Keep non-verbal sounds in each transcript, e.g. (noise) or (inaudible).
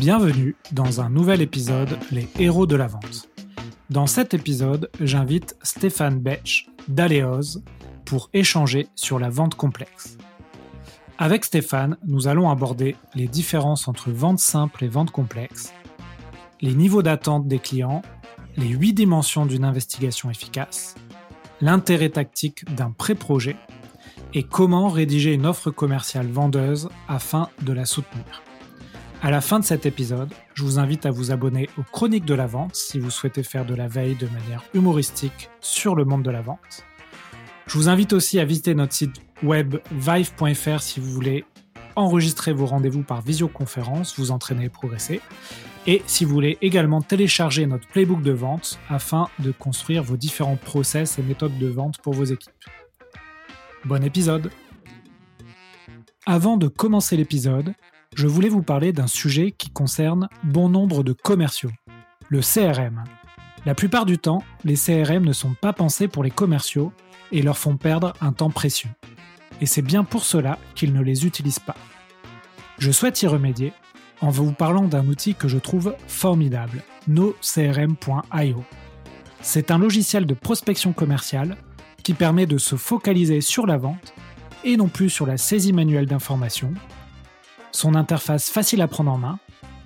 Bienvenue dans un nouvel épisode Les héros de la vente. Dans cet épisode, j'invite Stéphane Betch d'Aleos pour échanger sur la vente complexe. Avec Stéphane, nous allons aborder les différences entre vente simple et vente complexe, les niveaux d'attente des clients, les huit dimensions d'une investigation efficace, l'intérêt tactique d'un pré-projet et comment rédiger une offre commerciale vendeuse afin de la soutenir. À la fin de cet épisode, je vous invite à vous abonner aux Chroniques de la Vente si vous souhaitez faire de la veille de manière humoristique sur le monde de la vente. Je vous invite aussi à visiter notre site web vive.fr si vous voulez enregistrer vos rendez-vous par visioconférence, vous entraîner et progresser. Et si vous voulez également télécharger notre playbook de vente afin de construire vos différents process et méthodes de vente pour vos équipes. Bon épisode Avant de commencer l'épisode, je voulais vous parler d'un sujet qui concerne bon nombre de commerciaux, le CRM. La plupart du temps, les CRM ne sont pas pensés pour les commerciaux et leur font perdre un temps précieux. Et c'est bien pour cela qu'ils ne les utilisent pas. Je souhaite y remédier en vous parlant d'un outil que je trouve formidable, nocrm.io. C'est un logiciel de prospection commerciale qui permet de se focaliser sur la vente et non plus sur la saisie manuelle d'informations son interface facile à prendre en main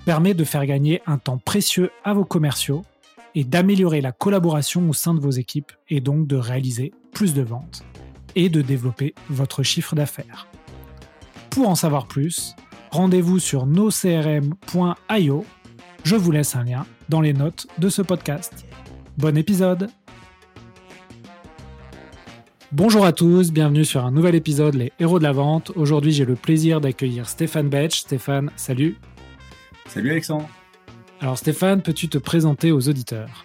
permet de faire gagner un temps précieux à vos commerciaux et d'améliorer la collaboration au sein de vos équipes et donc de réaliser plus de ventes et de développer votre chiffre d'affaires. Pour en savoir plus, rendez-vous sur nocrm.io. Je vous laisse un lien dans les notes de ce podcast. Bon épisode Bonjour à tous, bienvenue sur un nouvel épisode Les Héros de la Vente. Aujourd'hui, j'ai le plaisir d'accueillir Stéphane Betch. Stéphane, salut. Salut Alexandre. Alors Stéphane, peux-tu te présenter aux auditeurs?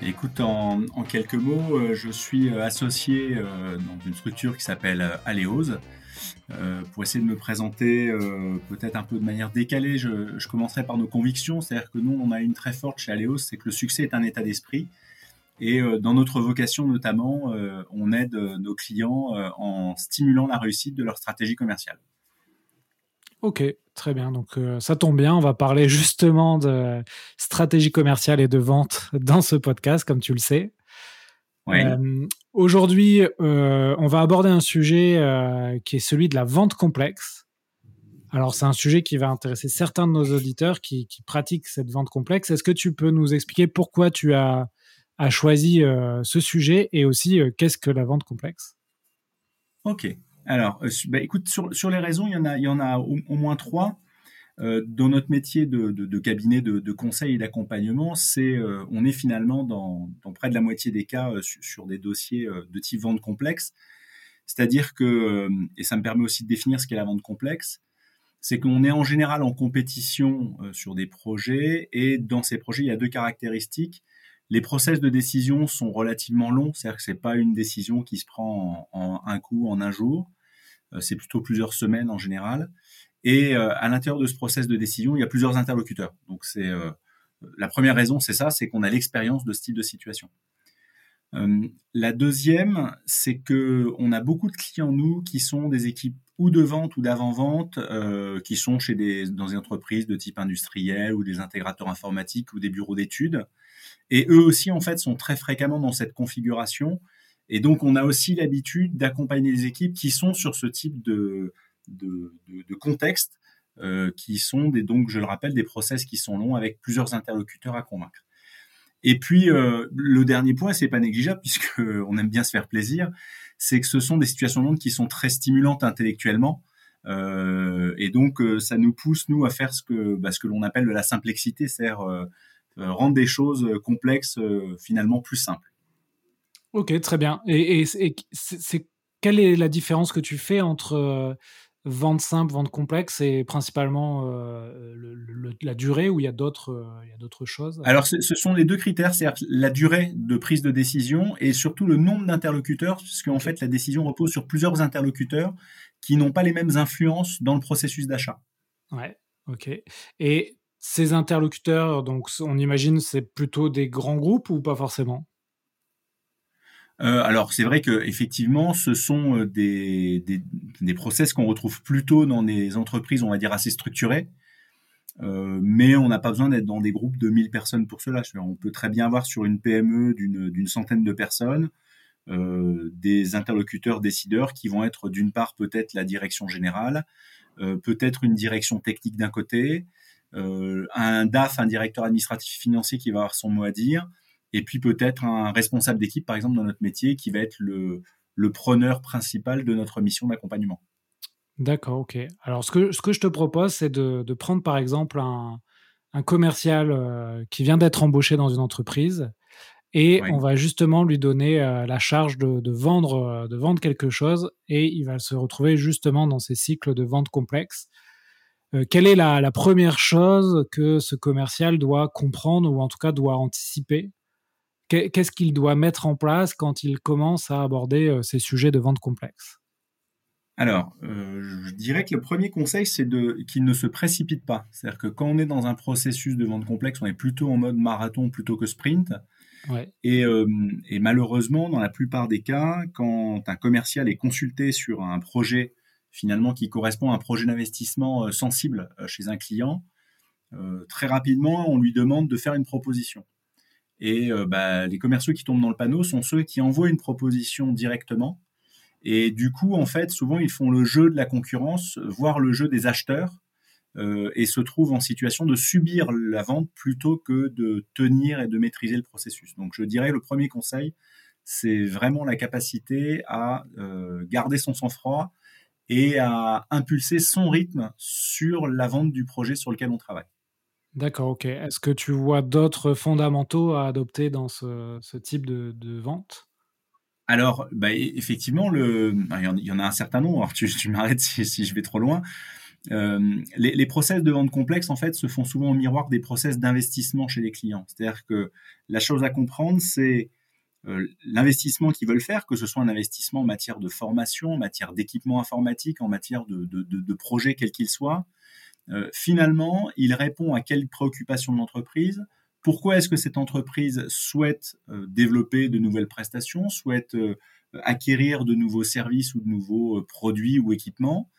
Écoute, en, quelques mots, euh, je suis euh, associé euh, dans une structure qui s'appelle Aléos. pour essayer de me présenter peut-être un peu de manière décalée, je, je commencerai par nos convictions. C'est-à-dire que nous, on a une très forte chez Aléos, c'est que le succès est un état d'esprit. Et euh, dans notre vocation notamment, euh, on aide euh, nos clients en stimulant la réussite de leur stratégie commerciale. Ok, très bien. Donc ça tombe bien, on va parler justement de stratégie commerciale et de vente dans ce podcast, comme tu le sais. Aujourd'hui, on va aborder un sujet qui est celui de la vente complexe. Alors c'est un sujet qui va intéresser certains de nos auditeurs qui pratiquent cette vente complexe. Est-ce que tu peux nous expliquer pourquoi tu as a choisi euh, ce sujet et aussi euh, qu'est-ce que la vente complexe? Ok. Alors, euh, bah, écoute, sur, les raisons, il y en a, au, moins trois. dans notre métier de, cabinet de, conseil et d'accompagnement, c'est on est finalement dans, près de la moitié des cas sur, des dossiers de type vente complexe. C'est-à-dire que, et ça me permet aussi de définir ce qu'est la vente complexe, c'est qu'on est en général en compétition sur des projets et dans ces projets, il y a deux caractéristiques. Les process de décision sont relativement longs, c'est-à-dire que c'est pas une décision qui se prend en, un coup, en un jour. Euh, c'est plutôt plusieurs semaines en général. Et euh, à l'intérieur de ce process de décision, il y a plusieurs interlocuteurs. Donc c'est euh, la première raison, c'est ça, c'est qu'on a l'expérience de ce type de situation. La deuxième, c'est que on a beaucoup de clients nous qui sont des équipes ou de vente ou d'avant-vente, qui sont chez des dans des entreprises de type industriel ou des intégrateurs informatiques ou des bureaux d'études et eux aussi, en fait, sont très fréquemment dans cette configuration. Et donc, on a aussi l'habitude d'accompagner les équipes qui sont sur ce type de, de, de, contexte, euh, qui sont des, donc, je le rappelle, des process qui sont longs avec plusieurs interlocuteurs à convaincre. Et puis, euh, le dernier point, c'est pas négligeable puisque (laughs) on aime bien se faire plaisir, c'est que ce sont des situations longues qui sont très stimulantes intellectuellement. Euh, et donc, euh, ça nous pousse, nous, à faire ce que, bah, que l'on appelle de la simplexité, c'est-à-dire rendre des choses complexes finalement plus simples. Ok, très bien. Et, quelle est la différence que tu fais entre vente simple, vente complexe et principalement la durée ou il y a d'autres choses? Alors ce sont les deux critères, c'est la durée de prise de décision et surtout le nombre d'interlocuteurs, puisque en fait la décision repose sur plusieurs interlocuteurs qui n'ont pas les mêmes influences dans le processus d'achat. Ouais, ok. Et ces interlocuteurs, donc on imagine c'est plutôt des grands groupes ou pas forcément? Euh, alors c'est vrai que effectivement, ce sont euh, des, des, process qu'on retrouve plutôt dans des entreprises, on va dire assez structurées. mais on n'a pas besoin d'être dans des groupes de 1000 personnes pour cela. On peut très bien avoir sur une PME d'une centaine de personnes des interlocuteurs décideurs qui vont être d'une part peut-être la direction générale, peut-être une direction technique d'un côté, un DAF, un directeur administratif financier qui va avoir son mot à dire, et puis peut-être un responsable d'équipe, par exemple, dans notre métier, qui va être le, le preneur principal de notre mission d'accompagnement. D'accord, ok. Alors, ce que, ce que je te propose, c'est de, de prendre par exemple un, un commercial euh, qui vient d'être embauché dans une entreprise et on va justement lui donner euh, la charge de, de, vendre, euh, de vendre quelque chose et il va se retrouver justement dans ces cycles de vente complexes. quelle est la, la, première chose que ce commercial doit comprendre ou en tout cas doit anticiper Qu'est-ce qu'il doit mettre en place quand il commence à aborder ces sujets de vente complexes alors, euh, je dirais que le premier conseil, c'est de qu'il ne se précipite pas. C'est-à-dire que quand on est dans un processus de vente complexe, on est plutôt en mode marathon plutôt que sprint. Ouais. Et, euh, et, malheureusement, dans la plupart des cas, quand un commercial est consulté sur un projet finalement qui correspond à un projet d'investissement euh, sensible euh, chez un client, euh, très rapidement, on lui demande de faire une proposition. Et bah, les commerciaux qui tombent dans le panneau sont ceux qui envoient une proposition directement et du coup, en fait, souvent, ils font le jeu de la concurrence, voire le jeu des acheteurs, euh, et se trouvent en situation de subir la vente plutôt que de tenir et de maîtriser le processus. Donc, je dirais, le premier conseil, c'est vraiment la capacité à euh, garder son sang-froid et à impulser son rythme sur la vente du projet sur lequel on travaille. D'accord, ok. Est-ce que tu vois d'autres fondamentaux à adopter dans ce, type de vente? Alors, bah, effectivement, bah, il y en a un certain nombre. Alors, tu, (laughs) m'arrêtes si, je vais trop loin. Les, process de vente complexes, en fait, se font souvent au miroir des process d'investissement chez les clients. C'est-à-dire que la chose à comprendre, c'est l'investissement qu'ils veulent faire, que ce soit un investissement en matière de formation, en matière d'équipement informatique, en matière de, de projet quel qu'il soit. Euh, finalement, il répond à quelle préoccupation de l'entreprise, pourquoi est-ce que cette entreprise souhaite euh, développer de nouvelles prestations, souhaite euh, acquérir de nouveaux services ou de nouveaux produits ou équipements?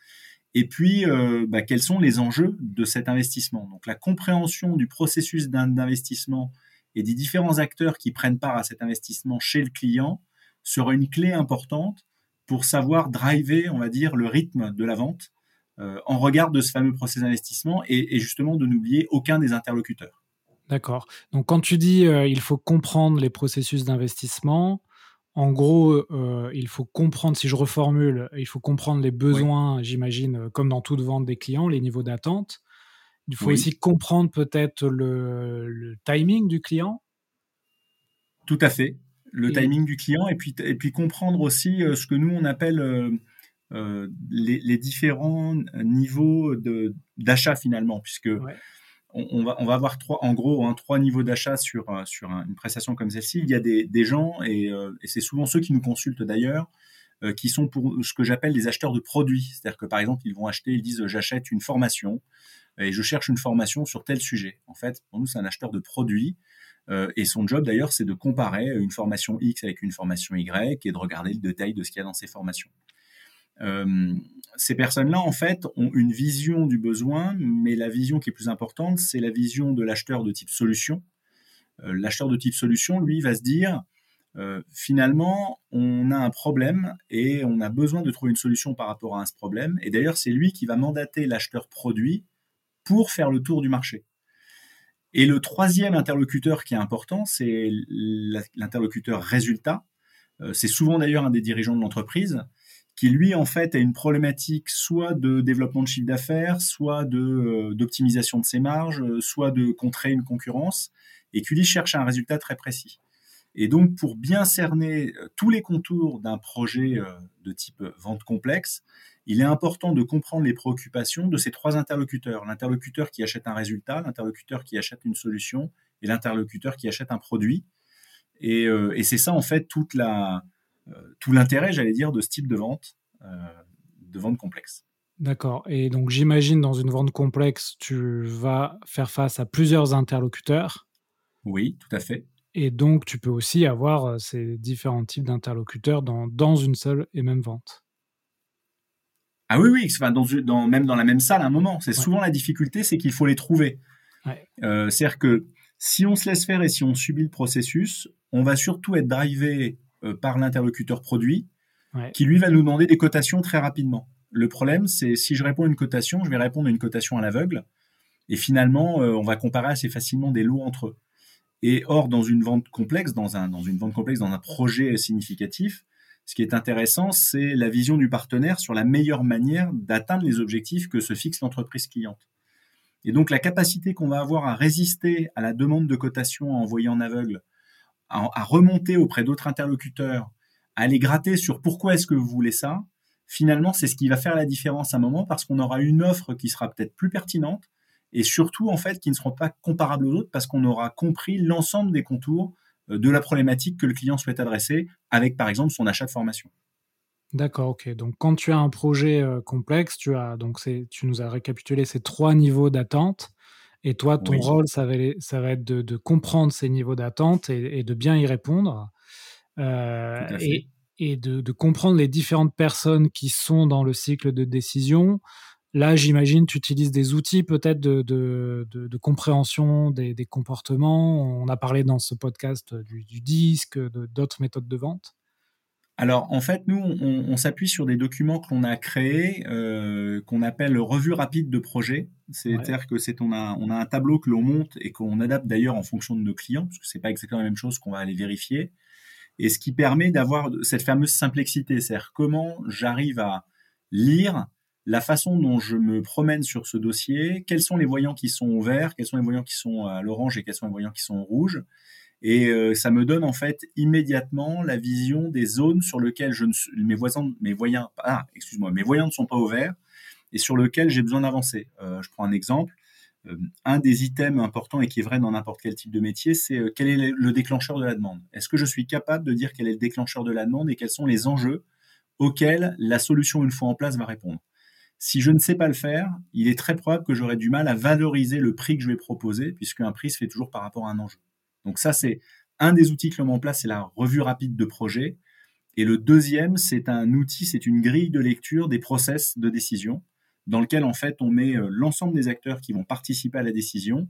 Et puis, bah, quels sont les enjeux de cet investissement? Donc, la compréhension du processus d'investissement et des différents acteurs qui prennent part à cet investissement chez le client sera une clé importante pour savoir driver, on va dire, le rythme de la vente en regard de ce fameux processus d'investissement et justement de n'oublier aucun des interlocuteurs. D'accord. Donc quand tu dis euh, il faut comprendre les processus d'investissement, en gros, euh, il faut comprendre, si je reformule, il faut comprendre les besoins, j'imagine, euh, comme dans toute vente des clients, les niveaux d'attente. Il faut aussi comprendre peut-être le, timing du client. Tout à fait, le timing du client, et puis, et puis comprendre aussi ce que nous, on appelle les, différents niveaux d'achat finalement, puisque on, va, on va avoir trois, en gros hein, trois niveaux d'achat sur, euh, sur une prestation comme celle-ci. Il y a des, des gens, et, euh, et c'est souvent ceux qui nous consultent d'ailleurs, euh, qui sont pour ce que j'appelle des acheteurs de produits. C'est-à-dire que par exemple, ils vont acheter, ils disent j'achète une formation et je cherche une formation sur tel sujet. En fait, pour nous, c'est un acheteur de produits. et son job d'ailleurs, c'est de comparer une formation X avec une formation Y et de regarder le détail de ce qu'il y a dans ces formations. Euh, ces personnes-là, en fait, ont une vision du besoin, mais la vision qui est plus importante, c'est la vision de l'acheteur de type solution. Euh, l'acheteur de type solution, lui, va se dire, euh, finalement, on a un problème et on a besoin de trouver une solution par rapport à ce problème. Et d'ailleurs, c'est lui qui va mandater l'acheteur produit pour faire le tour du marché. Et le troisième interlocuteur qui est important, c'est l'interlocuteur résultat. c'est souvent d'ailleurs un des dirigeants de l'entreprise qui lui en fait a une problématique soit de développement de chiffre d'affaires, soit de euh, d'optimisation de ses marges, euh, soit de contrer une concurrence, et qui lui cherche un résultat très précis. Et donc pour bien cerner euh, tous les contours d'un projet de type vente complexe, il est important de comprendre les préoccupations de ces trois interlocuteurs l'interlocuteur qui achète un résultat, l'interlocuteur qui achète une solution, et l'interlocuteur qui achète un produit. Et, et c'est ça en fait toute la tout l'intérêt, j'allais dire, de ce type de vente, euh, de vente complexe. D'accord. Et donc j'imagine dans une vente complexe, tu vas faire face à plusieurs interlocuteurs. Oui, tout à fait. Et donc tu peux aussi avoir euh, ces différents types d'interlocuteurs dans, dans une seule et même vente. Ah oui, oui, enfin, dans, même dans la même salle à un moment. C'est souvent la difficulté, c'est qu'il faut les trouver. Euh, c'est-à-dire que si on se laisse faire et si on subit le processus, on va surtout être drivé euh, par l'interlocuteur produit, qui lui va nous demander des cotations très rapidement. Le problème, c'est si je réponds à une cotation, je vais répondre à une cotation à l'aveugle, et finalement, euh, on va comparer assez facilement des lots entre eux. Et or, dans une vente complexe, dans, un, dans une vente complexe, dans un projet significatif, ce qui est intéressant, c'est la vision du partenaire sur la meilleure manière d'atteindre les objectifs que se fixe l'entreprise cliente. Et donc la capacité qu'on va avoir à résister à la demande de cotation envoyée en aveugle, à, remonter auprès d'autres interlocuteurs, à aller gratter sur pourquoi est-ce que vous voulez ça, finalement c'est ce qui va faire la différence à un moment parce qu'on aura une offre qui sera peut-être plus pertinente, et surtout en fait qui ne seront pas comparables aux autres parce qu'on aura compris l'ensemble des contours euh, de la problématique que le client souhaite adresser avec par exemple son achat de formation. D'accord, ok. Donc quand tu as un projet euh, complexe, tu as donc tu nous as récapitulé ces trois niveaux d'attente. Et toi, ton rôle, ça va, ça va être de, comprendre ces niveaux d'attente et, de bien y répondre. Euh, et, et de, de, comprendre les différentes personnes qui sont dans le cycle de décision, Là, j'imagine, tu utilises des outils peut-être de, compréhension des, comportements. On a parlé dans ce podcast du, disque, d'autres méthodes de vente. Alors, en fait, nous, on, s'appuie sur des documents que l'on a créés, euh, qu'on appelle revue rapide de projet. C'est-à-dire que c'est on a, on a un tableau que l'on monte et qu'on adapte d'ailleurs en fonction de nos clients, parce que c'est pas exactement la même chose qu'on va aller vérifier. Et ce qui permet d'avoir cette fameuse simplicité, c'est-à-dire comment j'arrive à lire la façon dont je me promène sur ce dossier, quels sont les voyants qui sont au vert, quels sont les voyants qui sont à l'orange et quels sont les voyants qui sont au rouge. Et euh, ça me donne en fait immédiatement la vision des zones sur lesquelles je ne, mes voisins, mes voyants, ah, excuse-moi, mes voyants ne sont pas au et sur lesquels j'ai besoin d'avancer. Euh, je prends un exemple. Euh, un des items importants et qui est vrai dans n'importe quel type de métier, c'est quel est le déclencheur de la demande. Est-ce que je suis capable de dire quel est le déclencheur de la demande et quels sont les enjeux auxquels la solution une fois en place va répondre? Si je ne sais pas le faire, il est très probable que j'aurai du mal à valoriser le prix que je vais proposer, puisque un prix se fait toujours par rapport à un enjeu. Donc ça, c'est un des outils que l'on met en place, c'est la revue rapide de projet. Et le deuxième, c'est un outil, c'est une grille de lecture des process de décision, dans lequel en fait on met euh, l'ensemble des acteurs qui vont participer à la décision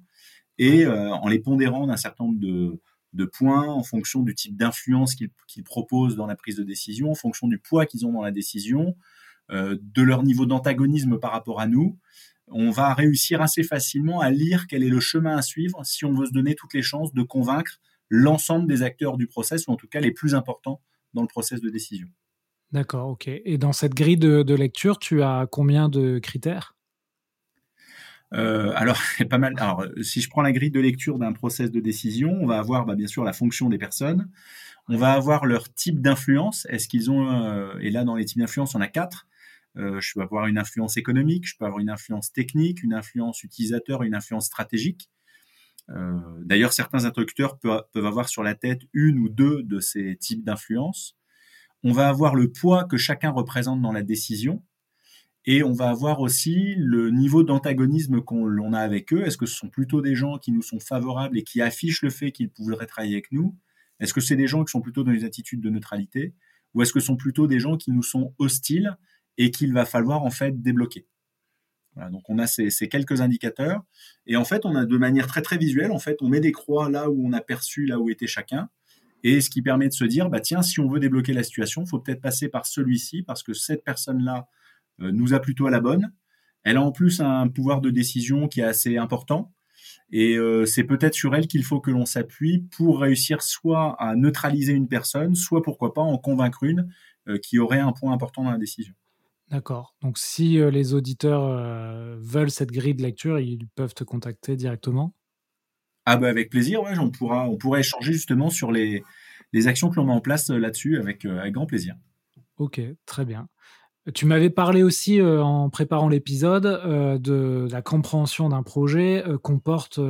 et euh, en les pondérant d'un certain nombre de, points en fonction du type d'influence qu'ils proposent dans la prise de décision, en fonction du poids qu'ils ont dans la décision, euh, de leur niveau d'antagonisme par rapport à nous, on va réussir assez facilement à lire quel est le chemin à suivre si on veut se donner toutes les chances de convaincre l'ensemble des acteurs du process, ou en tout cas les plus importants dans le process de décision. D'accord, ok. Et dans cette grille de, lecture, tu as combien de critères? Euh, alors, (laughs) pas mal. Alors, si je prends la grille de lecture d'un process de décision, on va avoir bah, bien sûr la fonction des personnes. On va avoir leur type d'influence. Est-ce qu'ils ont euh, Et là, dans les types d'influence, on a quatre. Euh, je peux avoir une influence économique, je peux avoir une influence technique, une influence utilisateur, une influence stratégique. Euh, d'ailleurs, certains interlocuteurs peuvent, avoir sur la tête une ou deux de ces types d'influence. On va avoir le poids que chacun représente dans la décision. Et on va avoir aussi le niveau d'antagonisme qu'on a avec eux. Est-ce que ce sont plutôt des gens qui nous sont favorables et qui affichent le fait qu'ils pourraient travailler avec nous? Est-ce que c'est des gens qui sont plutôt dans une attitude de neutralité? Ou est-ce que ce sont plutôt des gens qui nous sont hostiles et qu'il va falloir en fait débloquer. donc on a ces, quelques indicateurs et en fait on a de manière très très visuelle en fait on met des croix là où on a perçu là où était chacun et ce qui permet de se dire bah tiens si on veut débloquer la situation faut peut-être passer par celui-ci parce que cette personne là euh, nous a plutôt à la bonne elle a en plus un pouvoir de décision qui est assez important et euh, c'est peut-être sur elle qu'il faut que l'on s'appuie pour réussir soit à neutraliser une personne soit pourquoi pas en convaincre une euh, qui aurait un point important dans la décision. D'accord. Donc, si euh, les auditeurs euh, veulent cette grille de lecture, ils peuvent te contacter directement? Ah, bah avec plaisir, ouais, on, pourra, on pourra échanger justement sur les, les actions que l'on met en place euh, là-dessus avec, avec grand plaisir. Ok, très bien. Tu m'avais parlé aussi en préparant l'épisode de la compréhension d'un projet comporte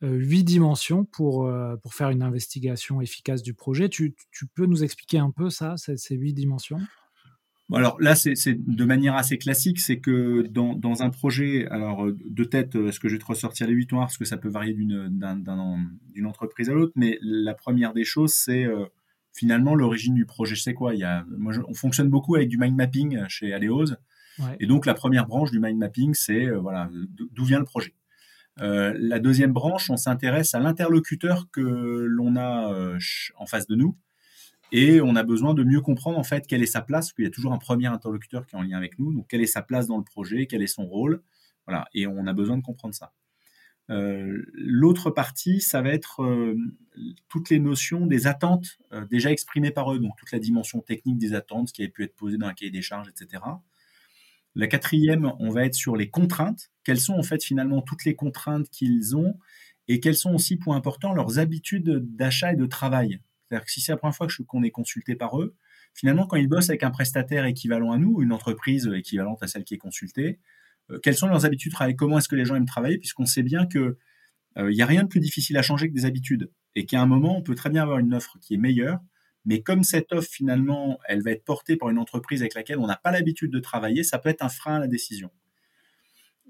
huit dimensions pour, pour faire une investigation efficace du projet. Tu, tu peux nous expliquer un peu ça, ces huit dimensions? Alors là, c'est de manière assez classique, c'est que dans, dans, un projet, alors de tête, est-ce que je vais te ressortir les huit noirs, parce que ça peut varier d'une entreprise à l'autre, mais la première des choses, c'est euh, finalement l'origine du projet. Je sais quoi, il y a, moi, on fonctionne beaucoup avec du mind mapping chez Aleos. Et donc la première branche du mind mapping, c'est voilà d'où vient le projet. la deuxième branche, on s'intéresse à l'interlocuteur que l'on a en face de nous et on a besoin de mieux comprendre en fait quelle est sa place, parce qu'il y a toujours un premier interlocuteur qui est en lien avec nous. Donc quelle est sa place dans le projet, quel est son rôle, voilà. Et on a besoin de comprendre ça. Euh, l'autre partie, ça va être euh, toutes les notions des attentes euh, déjà exprimées par eux, donc toute la dimension technique des attentes, ce qui avait pu être posé dans un cahier des charges, etc. La quatrième, on va être sur les contraintes. Quelles sont en fait finalement toutes les contraintes qu'ils ont? Et quelles sont aussi, point important, leurs habitudes d'achat et de travail? C'est-à-dire que si c'est la première fois qu'on est consulté par eux, finalement, quand ils bossent avec un prestataire équivalent à nous, une entreprise équivalente à celle qui est consultée, euh, quelles sont leurs habitudes de travail? Comment est-ce que les gens aiment travailler? Puisqu'on sait bien que il euh, n'y a rien de plus difficile à changer que des habitudes. Et qu'à un moment, on peut très bien avoir une offre qui est meilleure, mais comme cette offre, finalement, elle va être portée par une entreprise avec laquelle on n'a pas l'habitude de travailler, ça peut être un frein à la décision.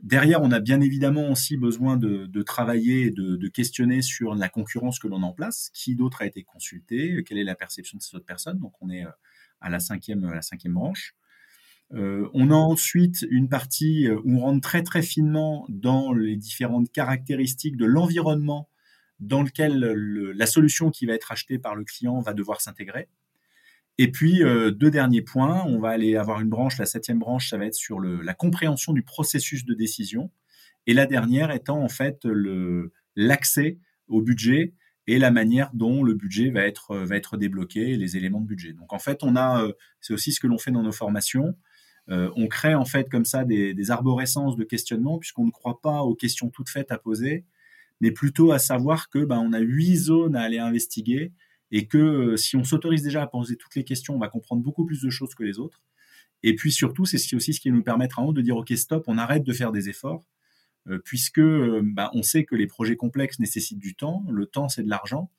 Derrière, on a bien évidemment aussi besoin de, travailler et de, questionner sur la concurrence que l'on en place. Qui d'autre a été consulté? Quelle est la perception de ces autres personnes? Donc, on est euh, à la cinquième, la cinquième branche. Euh, on a ensuite une partie euh, où on rentre très très finement dans les différentes caractéristiques de l'environnement dans lequel la solution qui va être achetée par le client va devoir s'intégrer. Et puis, euh, deux derniers points, on va aller avoir une branche, la septième branche, ça va être sur la compréhension du processus de décision. Et la dernière étant en fait l'accès au budget et la manière dont le budget va être, va être débloqué, les éléments de budget. Donc en fait, on a, euh, c'est aussi ce que l'on fait dans nos formations. Euh, on crée en fait comme ça des, des arborescences de questionnement puisqu'on ne croit pas aux questions toutes faites à poser, mais plutôt à savoir que ben, on a huit zones à aller investiguer et que euh, si on s'autorise déjà à poser toutes les questions, on va comprendre beaucoup plus de choses que les autres. Et puis surtout, c'est aussi ce qui nous permettra de dire ok stop, on arrête de faire des efforts, euh, puisque euh, bah, on sait que les projets complexes nécessitent du temps, le temps c'est de l'argent,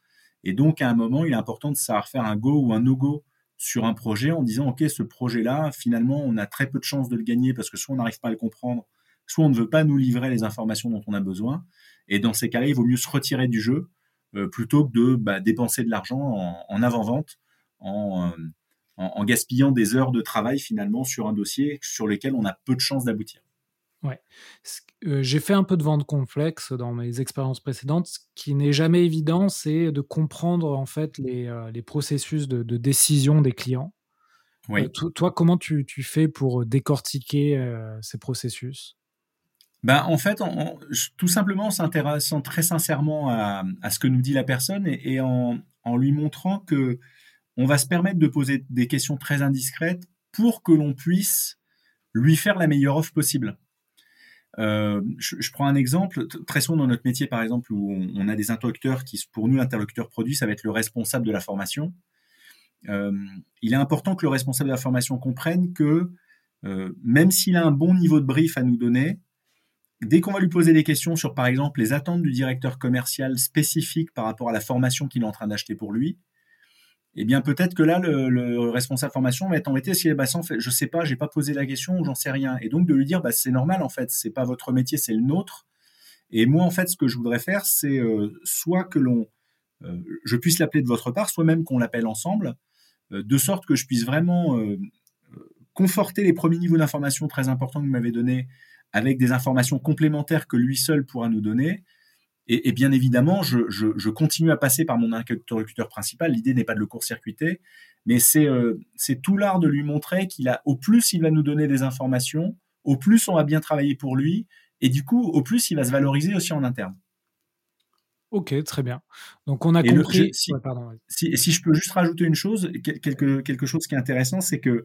et donc à un moment il est important de savoir faire un go ou un no go sur un projet en disant ok ce projet-là finalement on a très peu de chances de le gagner parce que soit on n'arrive pas à le comprendre, soit on ne veut pas nous livrer les informations dont on a besoin, et dans ces cas-là il vaut mieux se retirer du jeu plutôt que de bah, dépenser de l'argent en, avant-vente, euh, en, en, gaspillant des heures de travail finalement sur un dossier sur lequel on a peu de chances d'aboutir. Ouais. Euh, j'ai fait un peu de vente complexe dans mes expériences précédentes. Ce qui n'est jamais évident, c'est de comprendre en fait les, les processus de, décision des clients. Oui. toi, comment tu, tu, fais pour décortiquer ces processus? Ben, en fait, tout simplement en s'intéressant très sincèrement à, ce que nous dit la personne et, en, lui montrant que on va se permettre de poser des questions très indiscrètes pour que l'on puisse lui faire la meilleure offre possible. Euh, je, prends un exemple. Très souvent dans notre métier, par exemple, où on, a des interlocuteurs qui, pour nous, l'interlocuteur produit, ça va être le responsable de la formation. Euh, il est important que le responsable de la formation comprenne que euh, même s'il a un bon niveau de brief à nous donner, dès qu'on va lui poser des questions sur, par exemple, les attentes du directeur commercial spécifiques par rapport à la formation qu'il est en train d'acheter pour lui, eh bien peut-être que là, le, responsable formation va être embêté si bah, en fait, je sais pas, j'ai pas posé la question ou j'en sais rien. Et donc de lui dire, bah, c'est normal en fait, c'est pas votre métier, c'est le nôtre. Et moi en fait, ce que je voudrais faire, c'est euh, soit que l'on, euh, je puisse l'appeler de votre part, soit même qu'on l'appelle ensemble, euh, de sorte que je puisse vraiment conforter les premiers niveaux d'information très importants que vous m'avez donnés avec des informations complémentaires que lui seul pourra nous donner. Et, bien évidemment, je, continue à passer par mon interlocuteur principal. L'idée n'est pas de le court-circuiter, mais euh, c'est tout l'art de lui montrer qu'il a, au plus il va nous donner des informations, au plus on va bien travailler pour lui, et du coup, au plus il va se valoriser aussi en interne. Ok, très bien. Donc on a compris. si, si, je peux juste rajouter une chose, quelque, quelque chose qui est intéressant, c'est que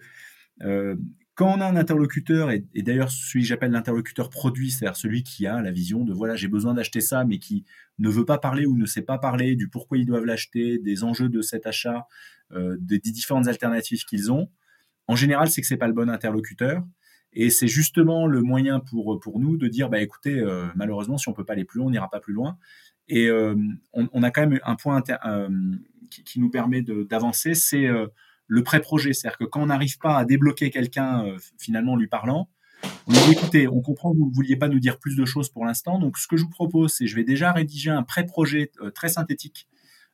euh, quand on a un interlocuteur, et, d'ailleurs celui que j'appelle l'interlocuteur produit, c'est-à-dire celui qui a la vision de voilà, j'ai besoin d'acheter ça, mais qui ne veut pas parler ou ne sait pas parler du pourquoi ils doivent l'acheter, des enjeux de cet achat, euh, des, différentes alternatives qu'ils ont, en général, c'est que c'est pas le bon interlocuteur. Et c'est justement le moyen pour, pour nous de dire, bah, écoutez, euh, malheureusement, si on peut pas aller plus loin, on n'ira pas plus loin. Et euh, on, a quand même un point qui, qui, nous permet d'avancer, c'est le pré-projet. C'est-à-dire que quand on n'arrive pas à débloquer quelqu'un, euh, finalement, lui parlant, on dit écoutez, on comprend que vous ne vouliez pas nous dire plus de choses pour l'instant. Donc, ce que je vous propose, c'est je vais déjà rédiger un pré-projet euh, très synthétique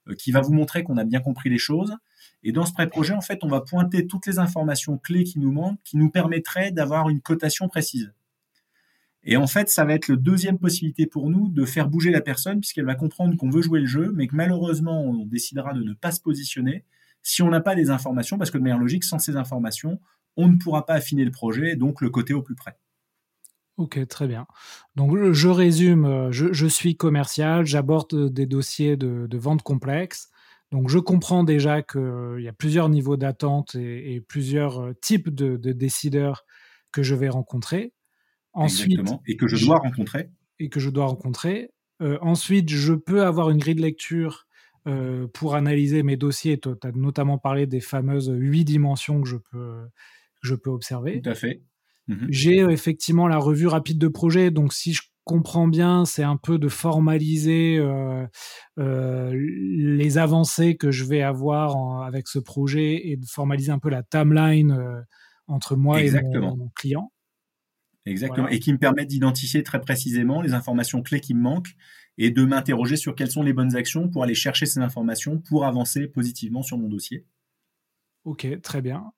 euh, qui va vous montrer qu'on a bien compris les choses. Et dans ce pré-projet, en fait, on va pointer toutes les informations clés qui nous manquent, qui nous permettraient d'avoir une cotation précise. Et en fait, ça va être le deuxième possibilité pour nous de faire bouger la personne, puisqu'elle va comprendre qu'on veut jouer le jeu, mais que malheureusement, on décidera de ne pas se positionner si on n'a pas les informations, parce que de manière logique, sans ces informations, on ne pourra pas affiner le projet, donc le côté au plus près. Ok, très bien. Donc je résume, je, suis commercial, j'aborde des dossiers de, vente complexe. Donc je comprends déjà qu'il y a plusieurs niveaux d'attente et, plusieurs types de, décideurs que je vais rencontrer. Ensuite, Et que je dois rencontrer. Et que je dois rencontrer. ensuite, je peux avoir une grille de lecture pour analyser mes dossiers. Tu as notamment parlé des fameuses huit dimensions que je peux, que je peux observer. Tout à fait. Mmh J'ai euh, effectivement la revue rapide de projet, donc si je comprends bien, c'est un peu de formaliser euh, euh, les avancées que je vais avoir avec ce projet et de formaliser un peu la timeline entre moi et mon, client. Exactement, et qui me permet d'identifier très précisément les informations clés qui me manquent et de m'interroger sur quelles sont les bonnes actions pour aller chercher ces informations pour avancer positivement sur mon dossier. Ok, très bien.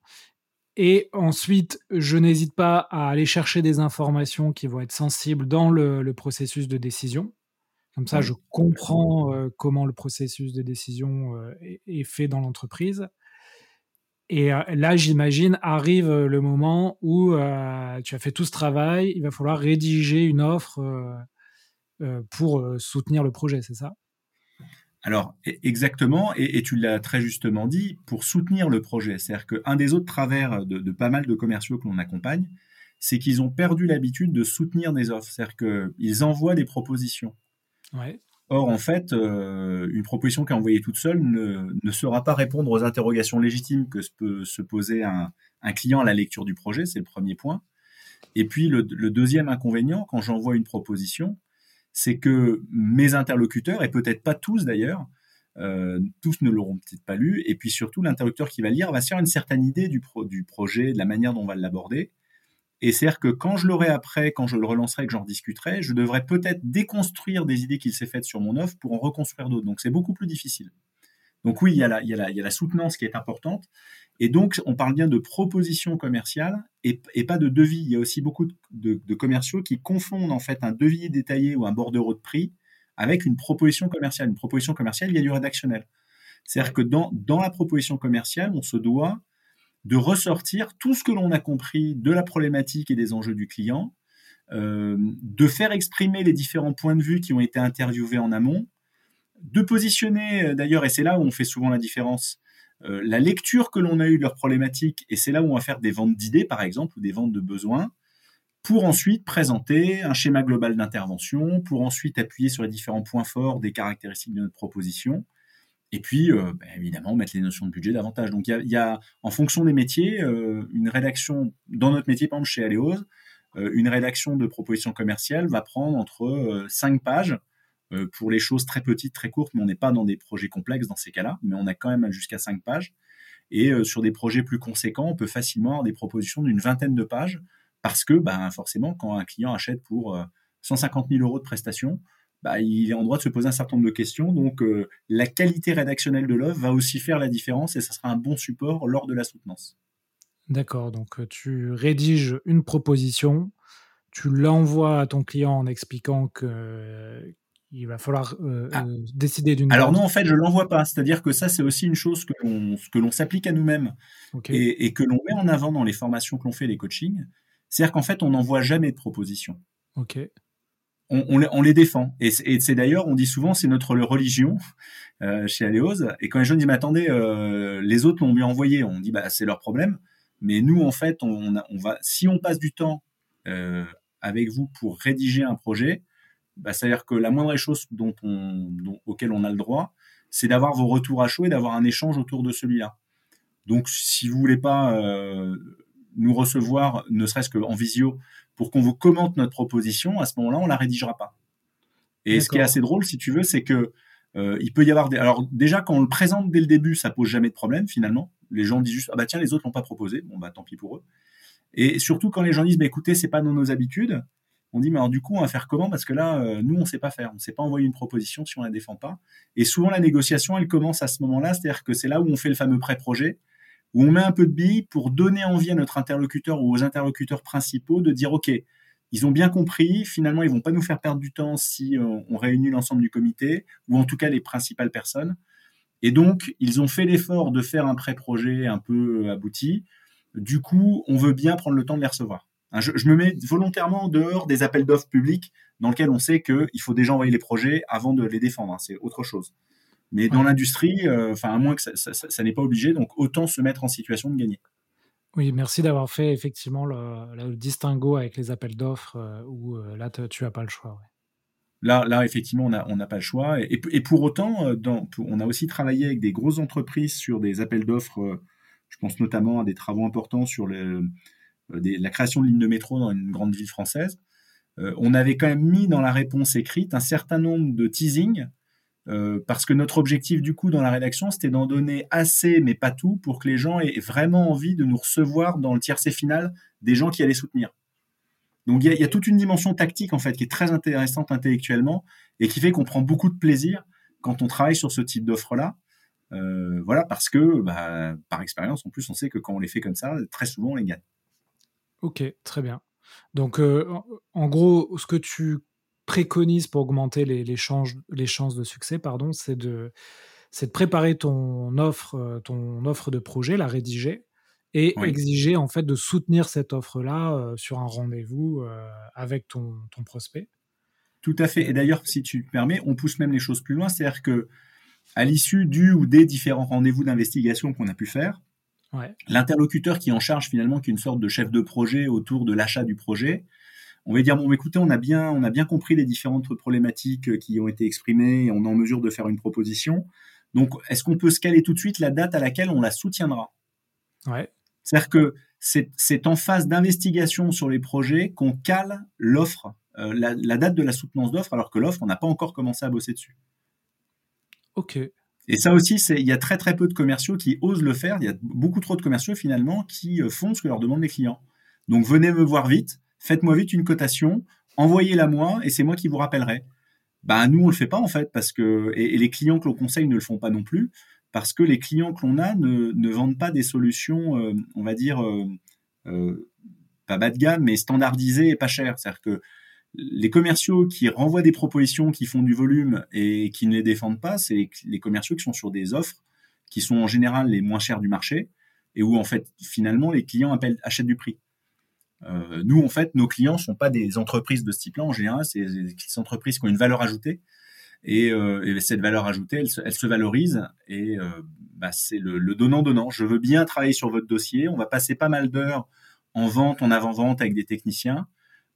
Et ensuite, je n'hésite pas à aller chercher des informations qui vont être sensibles dans le, processus de décision. Comme ça, je comprends euh, comment le processus de décision euh, est, fait dans l'entreprise. Et euh, là, j'imagine, arrive le moment où tu as fait tout ce travail, il va falloir rédiger une offre pour soutenir le projet, c'est ça? Alors, e, exactement, et, tu l'as très justement dit, pour soutenir le projet. C'est-à-dire qu'un des autres travers de, pas mal de commerciaux que l'on accompagne, c'est qu'ils ont perdu l'habitude de soutenir des offres. C'est-à-dire qu'ils envoient des propositions. Or, en fait, euh, une proposition qui est envoyée toute seule ne, ne saura pas répondre aux interrogations légitimes que peut se poser un, client à la lecture du projet, c'est le premier point. Et puis, le deuxième inconvénient, quand j'envoie une proposition, c'est que mes interlocuteurs, et peut-être pas tous d'ailleurs, euh, tous ne l'auront peut-être pas lu, et puis surtout l'interlocuteur qui va lire va se faire une certaine idée du, projet, de la manière dont on va l'aborder. Et c'est-à-dire que quand je l'aurai après, quand je le relancerai, que j'en discuterai, je devrais peut-être déconstruire des idées qu'il s'est faites sur mon offre pour en reconstruire d'autres. Donc c'est beaucoup plus difficile. Donc oui, il y, a la, soutenance qui est importante. Et donc, on parle bien de proposition commerciale et, pas de devis. Il y a aussi beaucoup de, commerciaux qui confondent en fait un devis détaillé ou un bordereau de prix avec une proposition commerciale. Une proposition commerciale, il y a du rédactionnel. C'est-à-dire que dans, la proposition commerciale, on se doit de ressortir tout ce que l'on a compris de la problématique et des enjeux du client, euh, de faire exprimer les différents points de vue qui ont été interviewés en amont, de positionner euh, d'ailleurs, et c'est là où on fait souvent la différence, euh, la lecture que l'on a eue de leurs problématiques, et c'est là où on va faire des ventes d'idées par exemple, ou des ventes de besoins, pour ensuite présenter un schéma global d'intervention, pour ensuite appuyer sur les différents points forts des caractéristiques de notre proposition, et puis euh, ben, évidemment mettre les notions de budget davantage. Donc il y a, en fonction des métiers, une rédaction, dans notre métier par exemple chez Aléos, une rédaction de proposition commerciale va prendre entre 5 pages pour les choses très petites, très courtes, mais on n'est pas dans des projets complexes dans ces cas-là, mais on a quand même jusqu'à 5 pages. Et euh, sur des projets plus conséquents, on peut facilement avoir des propositions d'une vingtaine de pages, parce que ben, forcément, quand un client achète pour 150 euh, 000 euros de prestations, bah, il est en droit de se poser un certain nombre de questions. Donc, la qualité rédactionnelle de l'œuvre va aussi faire la différence et ça sera un bon support lors de la soutenance. D'accord, donc tu rédiges une proposition, tu l'envoies à ton client en expliquant que, il va falloir euh, ah. euh, décider d'une. Alors non, en fait, je l'envoie pas. C'est-à-dire que ça, c'est aussi une chose que l'on que l'on s'applique à nous-mêmes et, que l'on met en avant dans les formations que l'on fait, les coachings. C'est-à-dire qu'en fait, on n'envoie jamais de propositions. Ok. On, on, les défend. Et c'est d'ailleurs, on dit souvent, c'est notre religion euh, chez Aléos. Et quand les jeunes disent, mais attendez, les autres l'ont mieux envoyé, on dit, bah c'est leur problème. Mais nous, en fait, on, on va, si on passe du temps avec vous pour rédiger un projet, bah, c'est-à-dire que la moindre chose dont on, auquel on a le droit, c'est d'avoir vos retours à chaud et d'avoir un échange autour de celui-là. Donc, si vous voulez pas euh, nous recevoir, ne serait-ce qu'en visio, pour qu'on vous commente notre proposition, à ce moment-là, on la rédigera pas. Et ce qui est assez drôle, si tu veux, c'est que euh, il peut y avoir des. Alors déjà, quand on le présente dès le début, ça pose jamais de problème finalement. Les gens disent juste ah bah tiens, les autres l'ont pas proposé, bon bah tant pis pour eux. Et surtout quand les gens disent bah écoutez, c'est pas dans nos habitudes, on dit mais alors du coup on va faire comment? Parce que là euh, nous on sait pas faire, on sait pas envoyer une proposition si on la défend pas. Et souvent la négociation elle commence à ce moment-là, c'est-à-dire que c'est là où on fait le fameux pré-projet, où on met un peu de billes pour donner envie à notre interlocuteur ou aux interlocuteurs principaux de dire ok ils ont bien compris, finalement ils vont pas nous faire perdre du temps si euh, on réunit l'ensemble du comité ou en tout cas les principales personnes. Et donc ils ont fait l'effort de faire un pré-projet un peu abouti. Du coup on veut bien prendre le temps de les recevoir. Hein, je, me mets volontairement en dehors des appels d'offres publics dans lesquels on sait qu'il faut déjà envoyer les projets avant de les défendre. Hein, c'est autre chose. Mais dans l'industrie, euh, enfin à moins que ça, n'est pas obligé, donc autant se mettre en situation de gagner. Oui, merci d'avoir fait effectivement le, distinguo avec les appels d'offres euh, où euh, là tu n'as pas le choix. Là, là, effectivement, on n'a pas le choix. Et, pour autant, dans, on a aussi travaillé avec des grosses entreprises sur des appels d'offres. je pense notamment à des travaux importants sur le, euh, la création de lignes de métro dans une grande ville française, euh, on avait quand même mis dans la réponse écrite un certain nombre de teasing, euh, parce que notre objectif du coup dans la rédaction, c'était d'en donner assez, mais pas tout, pour que les gens aient vraiment envie de nous recevoir dans le tiercé final des gens qui allaient soutenir. Donc il y, a toute une dimension tactique en fait qui est très intéressante intellectuellement et qui fait qu'on prend beaucoup de plaisir quand on travaille sur ce type d'offre-là. voilà, parce que bah, par expérience, en plus, on sait que quand on les fait comme ça, très souvent, on les gagne. Ok, très bien. Donc, euh, en gros, ce que tu préconises pour augmenter les, chances, les chances de succès, pardon, c'est de, de préparer ton offre, euh, ton offre de projet, la rédiger, et exiger en fait de soutenir cette offre-là euh, sur un rendez-vous avec ton, ton, prospect. Tout à fait. Et d'ailleurs, si tu permets, on pousse même les choses plus loin, c'est-à-dire que à l'issue du ou des différents rendez-vous d'investigation qu'on a pu faire, L'interlocuteur qui est en charge finalement, qui est une sorte de chef de projet autour de l'achat du projet, on va dire bon, écoutez, on a bien, on a bien compris les différentes problématiques qui ont été exprimées, et on est en mesure de faire une proposition. Donc, est-ce qu'on peut se caler tout de suite la date à laquelle on la soutiendra? Ouais. C'est-à-dire que c'est en phase d'investigation sur les projets qu'on cale l'offre, euh, la, la, date de la soutenance d'offre, alors que l'offre, on n'a pas encore commencé à bosser dessus. Ok. Et ça aussi, il y a très très peu de commerciaux qui osent le faire. Il y a beaucoup trop de commerciaux finalement qui euh, font ce que leur demandent les clients. Donc venez me voir vite, faites-moi vite une cotation, envoyez-la moi et c'est moi qui vous rappellerai. Bah nous on le fait pas en fait parce que et, les clients que l'on conseille ne le font pas non plus parce que les clients que l'on a ne, ne, vendent pas des solutions, euh, on va dire euh, pas bas de gamme mais standardisées et pas chères. C'est-à-dire que les commerciaux qui renvoient des propositions, qui font du volume et qui ne les défendent pas, c'est les commerciaux qui sont sur des offres qui sont en général les moins chères du marché et où en fait finalement les clients achètent du prix. Euh, nous en fait nos clients sont pas des entreprises de ce type-là en général, c'est des entreprises qui ont une valeur ajoutée et, euh, cette valeur ajoutée elle, se valorise et euh, bah, c'est le, donnant donnant. Je veux bien travailler sur votre dossier, on va passer pas mal d'heures en vente, en avant-vente avec des techniciens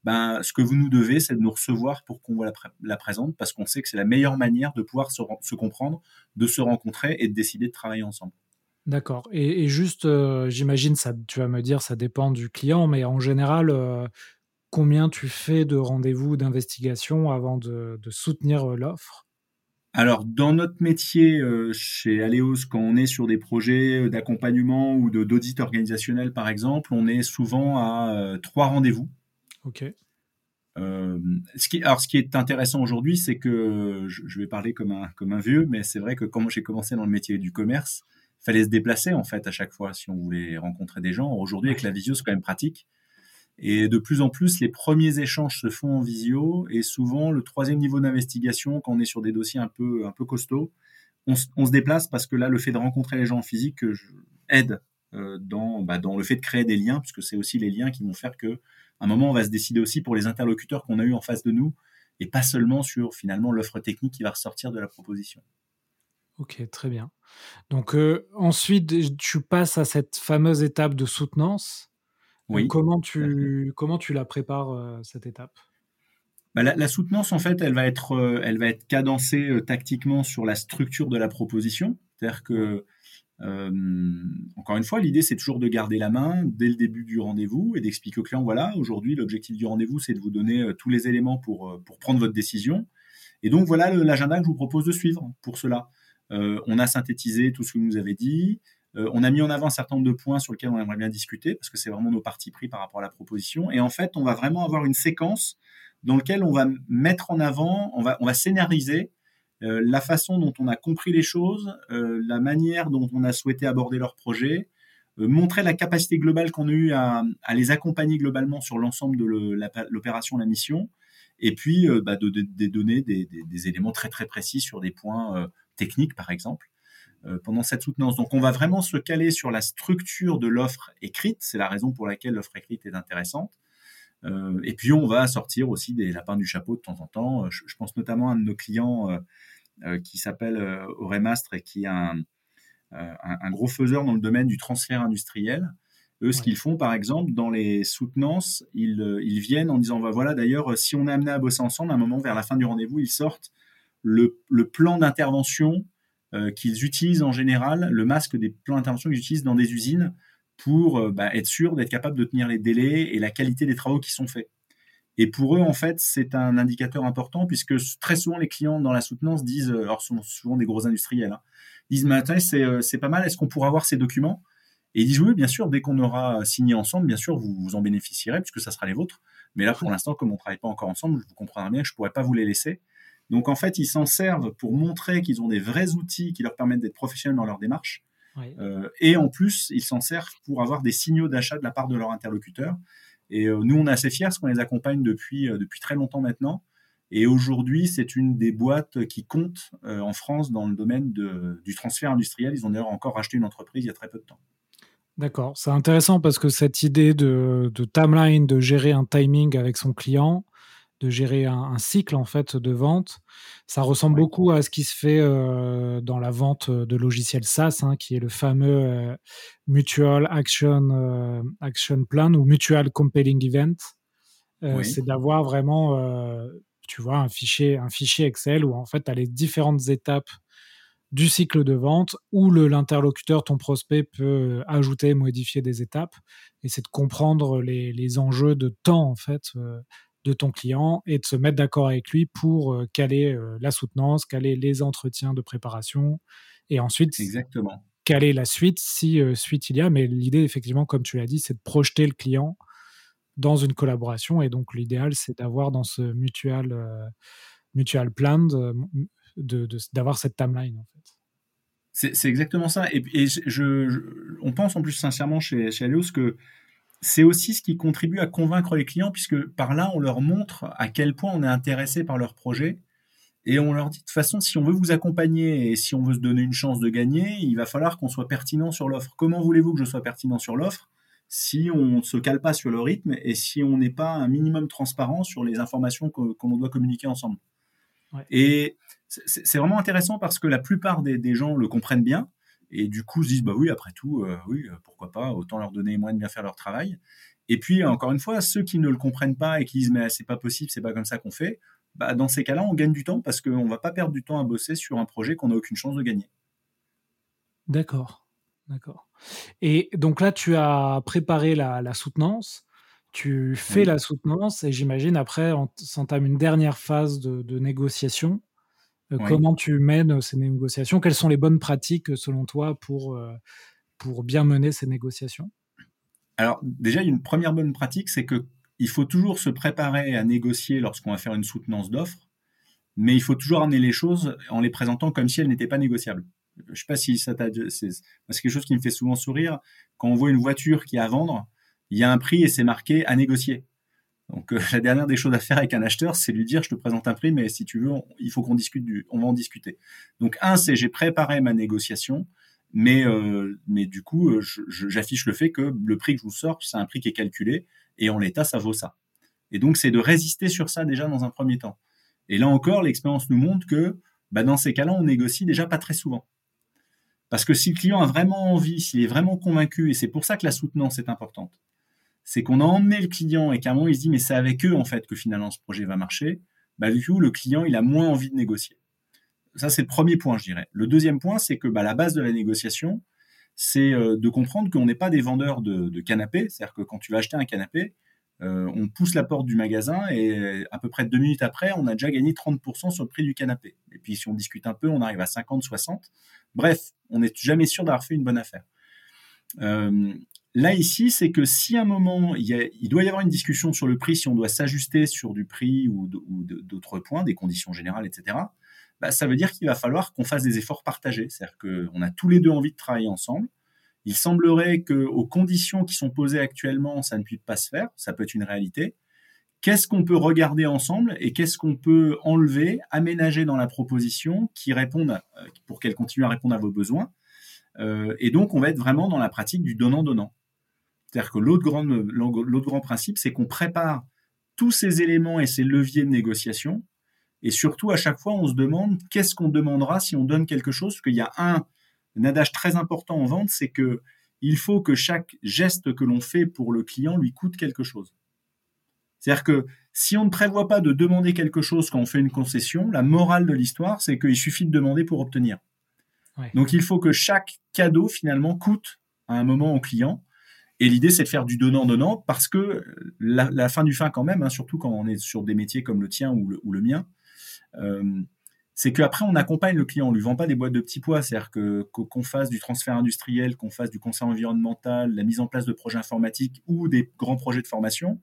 ben, ce que vous nous devez, c'est de nous recevoir pour qu'on la, la, présente, parce qu'on sait que c'est la meilleure manière de pouvoir se, comprendre, de se rencontrer et de décider de travailler ensemble. D'accord. Et, juste, euh, j'imagine, ça, tu vas me dire, ça dépend du client, mais en général, euh, combien tu fais de rendez-vous d'investigation avant de, soutenir euh, l'offre? Alors, dans notre métier chez Aleos, quand on est sur des projets d'accompagnement ou d'audit organisationnel, par exemple, on est souvent à trois rendez-vous Ok. Euh, ce qui, alors, ce qui est intéressant aujourd'hui, c'est que je, vais parler comme un, vieux, mais c'est vrai que quand j'ai commencé dans le métier du commerce, il fallait se déplacer en fait à chaque fois si on voulait rencontrer des gens. Aujourd'hui, avec la visio, c'est quand même pratique. Et de plus en plus, les premiers échanges se font en visio et souvent le troisième niveau d'investigation, quand on est sur des dossiers un peu, costauds, on, se déplace parce que là, le fait de rencontrer les gens en physique aide euh, bah, dans le fait de créer des liens, puisque c'est aussi les liens qui vont faire que un moment, on va se décider aussi pour les interlocuteurs qu'on a eu en face de nous et pas seulement sur finalement l'offre technique qui va ressortir de la proposition. Ok, très bien. Donc euh, ensuite, tu passes à cette fameuse étape de soutenance. Oui. comment tu comment tu la prépares euh, cette étape? Bah, la, soutenance, en fait, elle va être euh, elle va être cadencée tactiquement sur la structure de la proposition. C'est-à-dire que euh, encore une fois, l'idée c'est toujours de garder la main dès le début du rendez-vous et d'expliquer au client voilà, aujourd'hui l'objectif du rendez-vous c'est de vous donner euh, tous les éléments pour, euh, pour prendre votre décision. Et donc voilà l'agenda que je vous propose de suivre pour cela. on a synthétisé tout ce que vous nous avez dit. on a mis en avant un certain nombre de points sur lesquels on aimerait bien discuter parce que c'est vraiment nos parties pris par rapport à la proposition. Et en fait, on va vraiment avoir une séquence dans lequel on va mettre en avant, on va, on va scénariser euh, la façon dont on a compris les choses, euh, la manière dont on a souhaité aborder leur projet, euh, montrer la capacité globale qu'on a eu à, à, les accompagner globalement sur l'ensemble de l'opération, la mission, et puis bah, de, de, donner des, des, des, éléments très très précis sur des points techniques, par exemple, pendant cette soutenance. Donc on va vraiment se caler sur la structure de l'offre écrite, c'est la raison pour laquelle l'offre écrite est intéressante. Euh, et puis on va sortir aussi des lapins du chapeau de temps en temps. Je, je pense notamment à un de nos clients euh, qui s'appelle euh, Auremastre et qui est un, euh, un, un, gros faiseur dans le domaine du transfert industriel. Eux, ce qu'ils font, par exemple, dans les soutenances, ils, ils viennent en disant, bah, voilà, d'ailleurs, si on est amené à bosser ensemble, à un moment, vers la fin du rendez-vous, ils sortent le, le plan d'intervention euh, qu'ils utilisent en général, le masque des plans d'intervention qu'ils utilisent dans des usines pour euh, bah, être sûr d'être capable de tenir les délais et la qualité des travaux qui sont faits. Et pour eux, en fait, c'est un indicateur important puisque très souvent les clients dans la soutenance disent, euh, alors sont souvent des gros industriels, hein, disent, mais attendez, euh, c'est pas mal, est-ce qu'on pourra avoir ces documents? Et ils disent, oui, bien sûr, dès qu'on aura signé ensemble, bien sûr, vous, vous en bénéficierez puisque ça sera les vôtres. Mais là, pour l'instant, comme on travaille pas encore ensemble, vous comprendrez bien que je pourrais pas vous les laisser. Donc, en fait, ils s'en servent pour montrer qu'ils ont des vrais outils qui leur permettent d'être professionnels dans leur démarche. Euh, et en plus, ils s'en servent pour avoir des signaux d'achat de la part de leur interlocuteur. Et euh, nous, on est assez fiers parce qu'on les accompagne depuis, euh, depuis très longtemps maintenant. Et aujourd'hui, c'est une des boîtes qui compte en France dans le domaine de, du transfert industriel. Ils ont d'ailleurs encore racheté une entreprise il y a très peu de temps. D'accord, c'est intéressant parce que cette idée de, de, timeline, de gérer un timing avec son client, de gérer un, un, cycle en fait de vente. Ça ressemble ouais. beaucoup à ce qui se fait euh, dans la vente de logiciels SaaS, hein, qui est le fameux euh, Mutual Action euh, Action Plan ou Mutual Compelling Event. Oui. C'est d'avoir vraiment, euh, tu vois, un fichier, un fichier Excel où en fait tu as les différentes étapes du cycle de vente où l'interlocuteur, ton prospect, peut ajouter, modifier des étapes. Et c'est de comprendre les, les, enjeux de temps en fait euh, de ton client et de se mettre d'accord avec lui pour euh, caler euh, la soutenance, caler les entretiens de préparation et ensuite Exactement. caler la suite si euh, suite il y a. Mais l'idée, effectivement, comme tu l'as dit, c'est de projeter le client dans une collaboration et donc l'idéal, c'est d'avoir dans ce mutual, euh, mutual plan d'avoir de, cette timeline en fait. C'est exactement ça. Et, et je, je, on pense en plus sincèrement chez, chez Alios que c'est aussi ce qui contribue à convaincre les clients, puisque par là, on leur montre à quel point on est intéressé par leur projet. Et on leur dit, de toute façon, si on veut vous accompagner et si on veut se donner une chance de gagner, il va falloir qu'on soit pertinent sur l'offre. Comment voulez-vous que je sois pertinent sur l'offre si on ne se cale pas sur le rythme et si on n'est pas un minimum transparent sur les informations qu'on qu doit communiquer ensemble? Ouais. Et c'est vraiment intéressant parce que la plupart des, des gens le comprennent bien et du coup se disent bah oui après tout euh, oui euh, pourquoi pas autant leur donner les moyens de bien faire leur travail. Et puis encore une fois ceux qui ne le comprennent pas et qui disent mais c'est pas possible c'est pas comme ça qu'on fait bah dans ces cas-là on gagne du temps parce qu'on va pas perdre du temps à bosser sur un projet qu'on n'a aucune chance de gagner. D'accord. D'accord. Et donc là tu as préparé la, la soutenance. Tu fais oui. la soutenance et j'imagine après on s'entame une dernière phase de, de négociation oui. Comment tu mènes ces négociations? Quelles sont les bonnes pratiques selon toi pour, euh, pour bien mener ces négociations? Alors déjà, une première bonne pratique, c'est que il faut toujours se préparer à négocier lorsqu'on va faire une soutenance d'offres, mais il faut toujours amener les choses en les présentant comme si elles n'étaient pas négociables. Je ne sais pas si ça t'a... C'est quelque chose qui me fait souvent sourire. Quand on voit une voiture qui est à vendre, il y a un prix et c'est marqué à négocier. Donc euh, la dernière des choses à faire avec un acheteur, c'est lui dire je te présente un prix, mais si tu veux, il faut qu'on discute du, on va en discuter. Donc un, c'est j'ai préparé ma négociation, mais euh, mais du coup, euh, j'affiche le fait que le prix que je vous sors, c'est un prix qui est calculé et en l'état, ça vaut ça. Et donc c'est de résister sur ça déjà dans un premier temps. Et là encore, l'expérience nous montre que bah, dans ces cas-là, on négocie déjà pas très souvent. Parce que si le client a vraiment envie, s'il est vraiment convaincu, et c'est pour ça que la soutenance est importante, c'est qu'on a emmené le client et qu'à un moment il se dit mais c'est avec eux en fait que finalement ce projet va marcher, bah du coup le client il a moins envie de négocier. Ça c'est le premier point je dirais. Le deuxième point c'est que bah, la base de la négociation c'est euh, de comprendre qu'on n'est pas des vendeurs de, canapés, c'est-à-dire que quand tu vas acheter un canapé, euh, on pousse la porte du magasin et à peu près deux minutes après, on a déjà gagné 30% sur le prix du canapé. Et puis si on discute un peu, on arrive à 50, 60. Bref, on n'est jamais sûr d'avoir fait une bonne affaire. Euh, Là, ici, c'est que si à un moment, il, doit y avoir une discussion sur le prix, si on doit s'ajuster sur du prix ou d'autres points, des conditions générales, etc., bah, ça veut dire qu'il va falloir qu'on fasse des efforts partagés. C'est-à-dire qu'on a tous les deux envie de travailler ensemble. Il semblerait qu'aux conditions qui sont posées actuellement, ça ne puisse pas se faire. Ça peut être une réalité. Qu'est-ce qu'on peut regarder ensemble et qu'est-ce qu'on peut enlever, aménager dans la proposition qui répondent pour qu'elle continue à répondre à vos besoins. Euh, et donc, on va être vraiment dans la pratique du donnant-donnant. C'est-à-dire que l'autre grand, l'autre grand principe, c'est qu'on prépare tous ces éléments et ces leviers de négociation. Et surtout, à chaque fois, on se demande qu'est-ce qu'on demandera si on donne quelque chose. Parce qu'il y a un, adage très important en vente, c'est que il faut que chaque geste que l'on fait pour le client lui coûte quelque chose. C'est-à-dire que si on ne prévoit pas de demander quelque chose quand on fait une concession, la morale de l'histoire, c'est qu'il suffit de demander pour obtenir. Donc il faut que chaque cadeau finalement coûte à un moment au client. Et l'idée, c'est de faire du donnant-donnant parce que la, fin du fin, quand même, hein, surtout quand on est sur des métiers comme le tien ou le, mien, euh, c'est qu'après, on accompagne le client. On lui vend pas des boîtes de petits pois. C'est-à-dire que, qu'on fasse du transfert industriel, qu'on fasse du conseil environnemental, la mise en place de projets informatiques ou des grands projets de formation,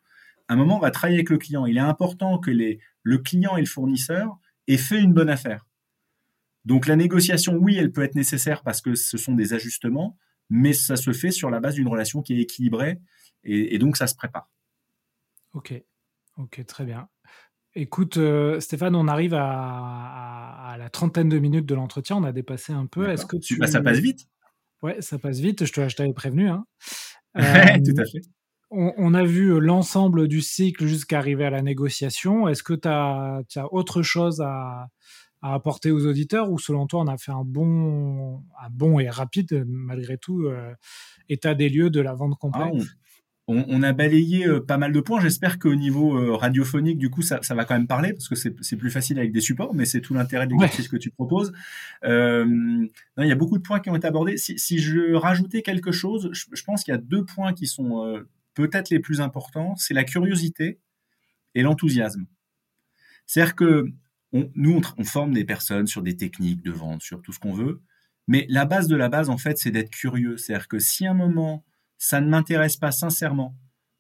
à un moment, on va travailler avec le client. Il est important que les, le client et le fournisseur aient fait une bonne affaire. Donc la négociation, oui, elle peut être nécessaire parce que ce sont des ajustements, mais ça se fait sur la base d'une relation qui est équilibrée et, donc ça se prépare. Ok, ok, très bien. Écoute, euh, Stéphane, on arrive à, la trentaine de minutes de l'entretien. On a dépassé un peu. Est-ce que tu... Bah, ça passe vite. Ouais, ça passe vite. Je, je t'avais prévenu. Hein. (laughs) Tout à fait. On, on a vu l'ensemble du cycle jusqu'à arriver à la négociation. Est-ce que tu as, as, autre chose à, à apporter aux auditeurs ou selon toi on a fait un bon, un bon et rapide malgré tout euh, état des lieux de la vente ah, complexe on, a balayé euh, pas mal de points. J'espère qu'au niveau euh, radiophonique, du coup, ça, va quand même parler parce que c'est plus facile avec des supports, mais c'est tout l'intérêt de l'exercice que tu proposes. il y a beaucoup de points qui ont été abordés. Si, je rajoutais quelque chose, je, pense qu'il y a deux points qui sont peut-être les plus importants. C'est la curiosité et l'enthousiasme. C'est-à-dire que nous, on, forme des personnes sur des techniques de vente, sur tout ce qu'on veut. Mais la base de la base, en fait, c'est d'être curieux. C'est-à-dire que si à un moment, ça ne m'intéresse pas sincèrement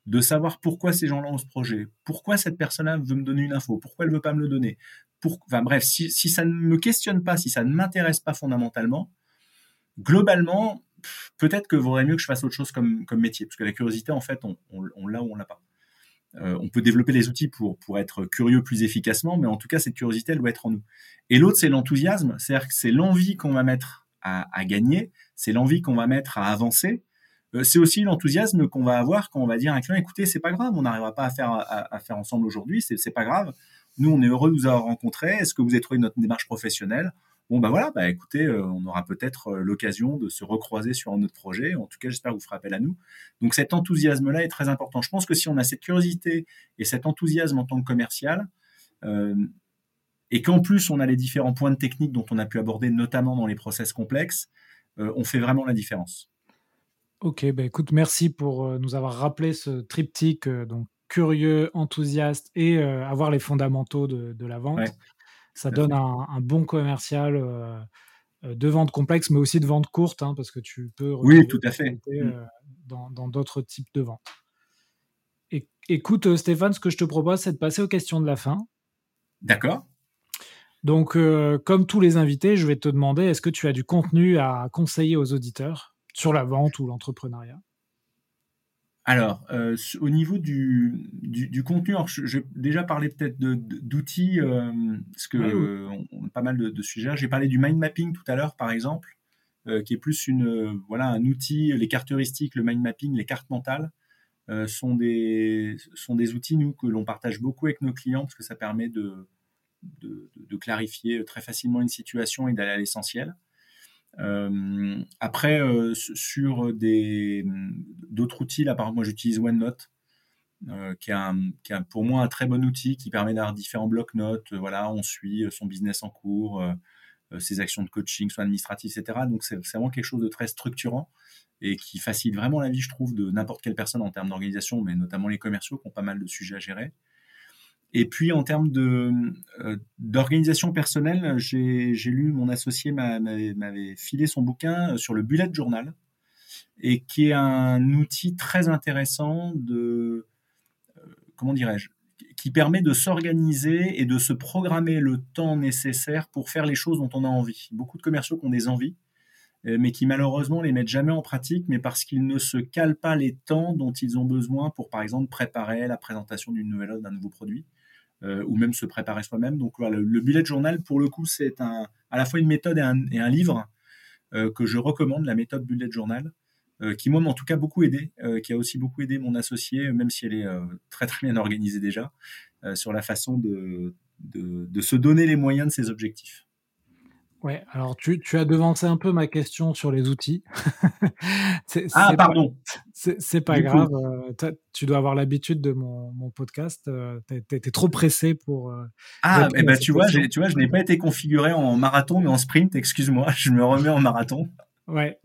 de savoir pourquoi ces gens-là ont ce projet, pourquoi cette personne-là veut me donner une info, pourquoi elle veut pas me le donner, enfin bref, si, ça ne me questionne pas, si ça ne m'intéresse pas fondamentalement, globalement, peut-être que vaudrait mieux que je fasse autre chose comme, métier, parce que la curiosité, en fait, on, on l'a ou on l'a pas. Euh, on peut développer les outils pour, pour être curieux plus efficacement, mais en tout cas, cette curiosité, elle doit être en nous. Et l'autre, c'est l'enthousiasme, c'est-à-dire que c'est l'envie qu'on va mettre à, gagner, c'est l'envie qu'on va mettre à avancer. Euh, c'est aussi l'enthousiasme qu'on va avoir quand on va dire à un client, écoutez, c'est pas grave, on n'arrivera pas à faire, à, faire ensemble aujourd'hui, c'est pas grave. Nous, on est heureux de vous avoir rencontré. Est-ce que vous avez trouvé notre démarche professionnelle? Bon, bah voilà, bah écoutez, euh, on aura peut-être euh, l'occasion de se recroiser sur un autre projet. En tout cas, j'espère que vous ferez appel à nous. Donc cet enthousiasme-là est très important. Je pense que si on a cette curiosité et cet enthousiasme en tant que commercial, euh, et qu'en plus on a les différents points de technique dont on a pu aborder, notamment dans les process complexes, on fait vraiment la différence. Ok, bah écoute, merci pour nous avoir rappelé ce triptyque, donc curieux, enthousiaste et avoir les fondamentaux de, la vente ça donne un, bon commercial euh, euh, de vente complexe, mais aussi de vente courte, hein, parce que tu peux oui, tout à fait. Mmh. Euh, dans d'autres types de ventes. écoute, Stéphane, ce que je te propose, c'est de passer aux questions de la fin. D'accord. Donc, comme tous les invités, je vais te demander, est-ce que tu as du contenu à conseiller aux auditeurs sur la vente ou l'entrepreneuriat? Alors, euh, au niveau du, du, contenu, j'ai déjà parlé peut-être d'outils, euh, parce que on, a pas mal de, sujets. J'ai parlé du mind mapping tout à l'heure, par exemple, euh, qui est plus une voilà un outil. Les cartes heuristiques, le mind mapping, les cartes mentales sont des sont des outils nous que l'on partage beaucoup avec nos clients parce que ça permet de, de clarifier très facilement une situation et d'aller à l'essentiel. Euh, après, euh, sur d'autres outils, là, par exemple, moi j'utilise OneNote, euh, qui, est un, qui est pour moi un très bon outil qui permet d'avoir différents blocs-notes. voilà, on suit son business en cours, ses actions de coaching, soit administratives, etc. Donc c'est vraiment quelque chose de très structurant et qui facilite vraiment la vie, je trouve, de n'importe quelle personne en termes d'organisation, mais notamment les commerciaux qui ont pas mal de sujets à gérer. Et puis en termes de euh, d'organisation personnelle, j'ai lu mon associé m'avait filé son bouquin euh, sur le bullet journal. et qui est un outil très intéressant de, comment dirais-je, qui permet de s'organiser et de se programmer le temps nécessaire pour faire les choses dont on a envie. Beaucoup de commerciaux qui ont des envies, euh, mais qui malheureusement les mettent jamais en pratique, mais parce qu'ils ne se calent pas les temps dont ils ont besoin pour, par exemple, préparer la présentation d'une nouvelle offre, d'un nouveau produit, euh, ou même se préparer soi-même. Donc voilà, le, bullet journal, pour le coup, c'est à la fois une méthode et un, livre euh, que je recommande, la méthode bullet journal. qui moi m'a en tout cas beaucoup aidé, qui a aussi beaucoup aidé mon associé, même si elle est très très bien organisée déjà, sur la façon de, se donner les moyens de ses objectifs. Ouais, alors tu, tu, as devancé un peu ma question sur les outils. (laughs) ah, pardon. C'est pas grave. Euh, tu dois avoir l'habitude de mon, mon podcast. Euh, tu étais trop pressé pour. Euh, ah, eh ben, tu, vois, tu vois, je n'ai pas été configuré en marathon, mais en sprint. Excuse-moi, (laughs) je me remets en marathon. Ouais,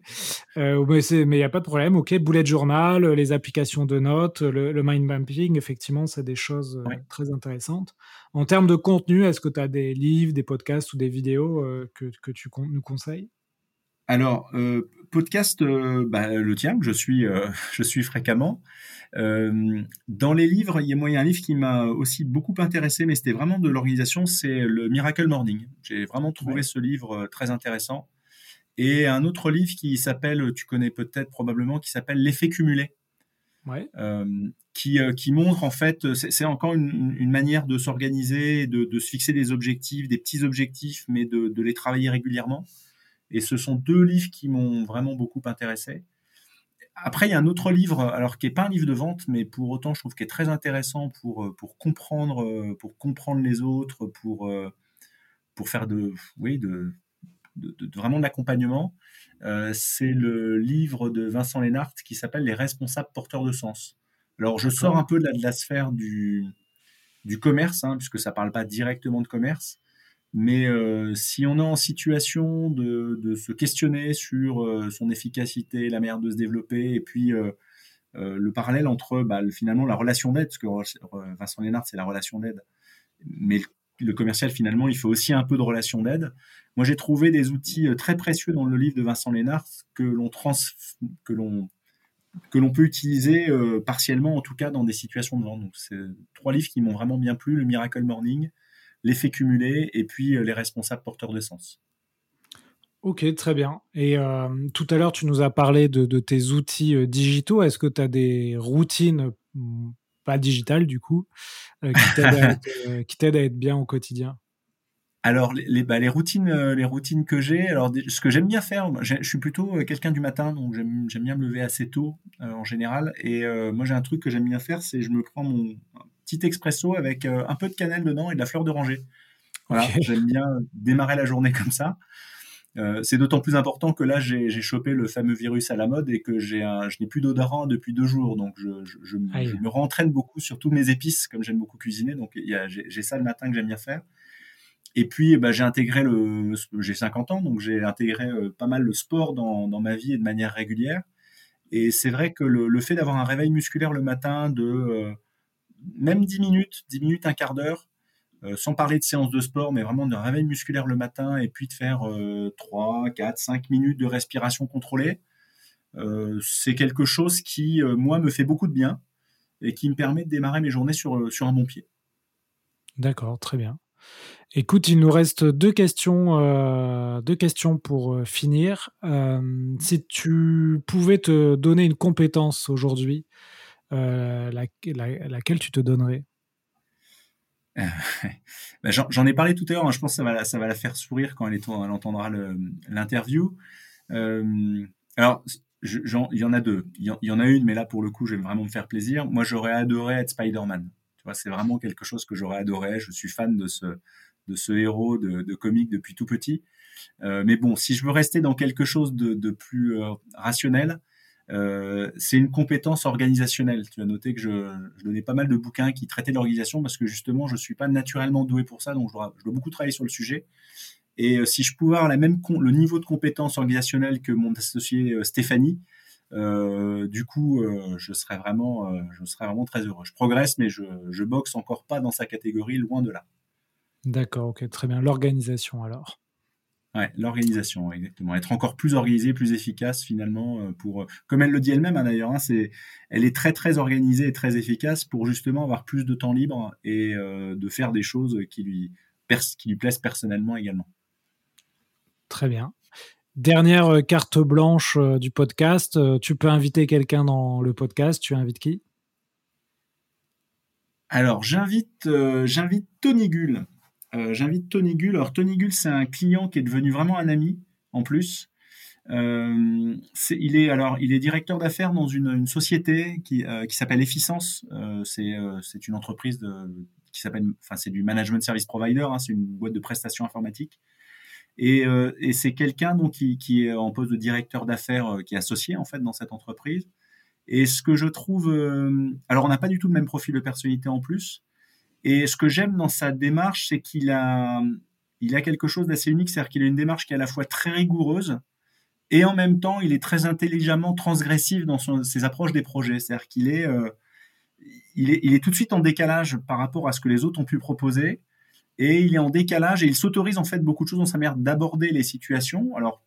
euh, mais il n'y a pas de problème. Ok, bullet journal, les applications de notes, le, mind mapping, effectivement, c'est des choses euh, très intéressantes. En termes de contenu, est-ce que tu as des livres, des podcasts ou des vidéos euh, que, que, tu nous conseilles? Alors, podcast, bah, le tien, que je suis, (laughs) je suis fréquemment. dans les livres, il y, a, moi, il y a un livre qui m'a aussi beaucoup intéressé, mais c'était vraiment de l'organisation, c'est le Miracle Morning. J'ai vraiment trouvé ce livre très intéressant. Et un autre livre qui s'appelle, tu connais peut-être probablement, qui s'appelle L'effet cumulé. Euh, qui, euh, qui, montre en fait, c'est encore une, manière de s'organiser, de, de, se fixer des objectifs, des petits objectifs, mais de, de, les travailler régulièrement. Et ce sont deux livres qui m'ont vraiment beaucoup intéressé. Après, il y a un autre livre, alors qui n'est pas un livre de vente, mais pour autant, je trouve qu'il est très intéressant pour, euh, pour, comprendre, pour comprendre les autres, pour, pour faire de, oui, de, de, vraiment de l'accompagnement, euh, c'est le livre de Vincent Lénart qui s'appelle Les responsables porteurs de sens. Alors, je sors un peu de la, sphère du, du commerce, hein, puisque ça ne parle pas directement de commerce. Mais euh, si on est en situation de, se questionner sur euh, son efficacité, la manière de se développer, et puis le parallèle entre bah, finalement la relation d'aide, parce que Vincent Lénart, c'est la relation d'aide, mais le commercial, finalement, il faut aussi un peu de relation d'aide. Moi, j'ai trouvé des outils euh, très précieux dans le livre de Vincent Lénard que l'on que l'on que l'on peut utiliser euh, partiellement, en tout cas dans des situations de vente. Donc, c'est trois livres qui m'ont vraiment bien plu le Miracle Morning, l'effet cumulé et puis euh, les responsables porteurs de sens. Ok, très bien. Et tout à l'heure, tu nous as parlé de, de tes outils digitaux. Est-ce que tu as des routines hmm, pas digitales du coup, qui t'aident (laughs) à, être bien au quotidien alors les, bah, les routines, euh, les routines que j'ai. Alors ce que j'aime bien faire, je suis plutôt euh, quelqu'un du matin, donc j'aime bien me lever assez tôt euh, en général. Et moi j'ai un truc que j'aime bien faire, c'est je me prends mon petit expresso avec un peu de cannelle dedans et de la fleur d'oranger. Voilà, j'aime bien démarrer la journée (laughs) comme ça. C'est d'autant plus important que là j'ai chopé le fameux virus à la mode et que j'ai je n'ai plus d'odorant depuis deux jours, donc je, je, je, je me rentraîne beaucoup sur toutes mes épices, comme j'aime beaucoup cuisiner. Donc j'ai ça le matin que j'aime bien faire. Et puis, bah, j'ai intégré le, j'ai 50 ans, donc j'ai intégré euh, pas mal le sport dans, dans, ma vie et de manière régulière. Et c'est vrai que le, le fait d'avoir un réveil musculaire le matin de euh, même 10 minutes, 10 minutes, un quart d'heure, euh, sans parler de séance de sport, mais vraiment d'un réveil musculaire le matin et puis de faire 3, 4, 5 minutes de respiration contrôlée, c'est quelque chose qui, moi, me fait beaucoup de bien et qui me permet de démarrer mes journées sur, sur un bon pied. D'accord, très bien. Écoute, il nous reste deux questions, euh, deux questions pour euh, finir. Euh, si tu pouvais te donner une compétence aujourd'hui, laquelle tu te donnerais? (laughs) bah, J'en ai parlé tout à l'heure. Hein. je pense que ça va, la faire sourire quand elle, entendra l'interview. alors, il y en a deux. Il y, en a une, mais là, pour le coup, je vais vraiment me faire plaisir. Moi, j'aurais adoré être Spider-Man. C'est vraiment quelque chose que j'aurais adoré. Je suis fan de ce, héros de, de comique depuis tout petit. Euh, mais bon, si je veux rester dans quelque chose de, plus euh, rationnel, euh, c'est une compétence organisationnelle. Tu as noté que je, donnais pas mal de bouquins qui traitaient l'organisation parce que justement, je suis pas naturellement doué pour ça, donc je dois, beaucoup travailler sur le sujet. Et si je pouvais avoir la même le niveau de compétence organisationnelle que mon associé Stéphanie, du coup, je serais vraiment, je serais vraiment très heureux. Je progresse, mais je, je boxe encore pas dans sa catégorie, loin de là. D'accord, ok, très bien. L'organisation alors. Ouais, l'organisation, exactement. Être encore plus organisé, plus efficace finalement euh, pour, comme elle le dit elle-même hein, d'ailleurs, hein, c'est, elle est très très organisée et très efficace pour justement avoir plus de temps libre et euh, de faire des choses qui lui, qui lui plaisent personnellement également. Très bien. Dernière euh, carte blanche du podcast. Tu peux inviter quelqu'un dans le podcast. Tu invites qui? Alors j'invite, j'invite Tony Gull. Euh, j'invite Tony Gull. Alors Tony Gull, c'est un client qui est devenu vraiment un ami en plus. Euh, il est alors il est directeur d'affaires dans une, société qui, euh, qui s'appelle Efficience. C'est une entreprise qui s'appelle enfin c'est du management service provider. Hein, c'est une boîte de prestations informatiques. Et, et c'est quelqu'un qui, qui, est en poste de directeur d'affaires qui est associé en fait dans cette entreprise. Et ce que je trouve alors on n'a pas du tout le même profil de personnalité en plus. Et ce que j'aime dans sa démarche, c'est qu'il a, il a quelque chose d'assez unique, c'est-à-dire qu'il a une démarche qui est à la fois très rigoureuse et en même temps, il est très intelligemment transgressif dans ses approches des projets. C'est-à-dire qu'il est, euh, est, il est tout de suite en décalage par rapport à ce que les autres ont pu proposer et il est en décalage et il s'autorise en fait beaucoup de choses dans sa manière d'aborder les situations. Alors,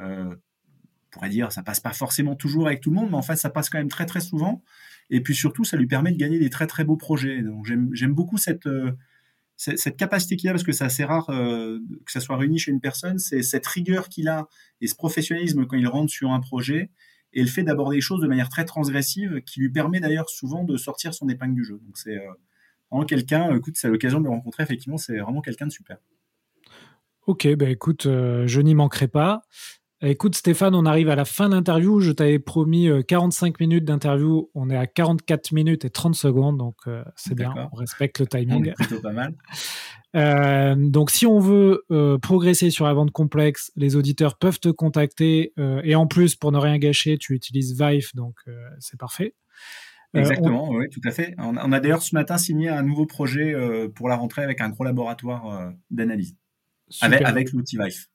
euh, on pourrait dire, ça passe pas forcément toujours avec tout le monde, mais en fait, ça passe quand même très très souvent. Et puis surtout, ça lui permet de gagner des très très beaux projets. Donc j'aime beaucoup cette, euh, cette capacité qu'il a, parce que c'est assez rare euh, que ça soit réuni chez une personne, c'est cette rigueur qu'il a et ce professionnalisme quand il rentre sur un projet et le fait d'aborder les choses de manière très transgressive qui lui permet d'ailleurs souvent de sortir son épingle du jeu. Donc c'est euh, vraiment quelqu'un, écoute, c'est l'occasion de le rencontrer, effectivement, c'est vraiment quelqu'un de super. Ok, bah écoute, je n'y manquerai pas. Écoute Stéphane, on arrive à la fin de l'interview. Je t'avais promis 45 euh, minutes d'interview. On est à 44 minutes et 30 secondes, donc euh, c'est bien. On respecte le timing. plutôt pas mal. (laughs) Euh, donc si on veut progresser sur la vente complexe, les auditeurs peuvent te contacter. et en plus, pour ne rien gâcher, tu utilises Vive, donc c'est parfait. Exactement, oui, tout à fait. On, a d'ailleurs ce matin signé un nouveau projet pour la rentrée avec un gros laboratoire d'analyse, avec, avec l'outil Vive.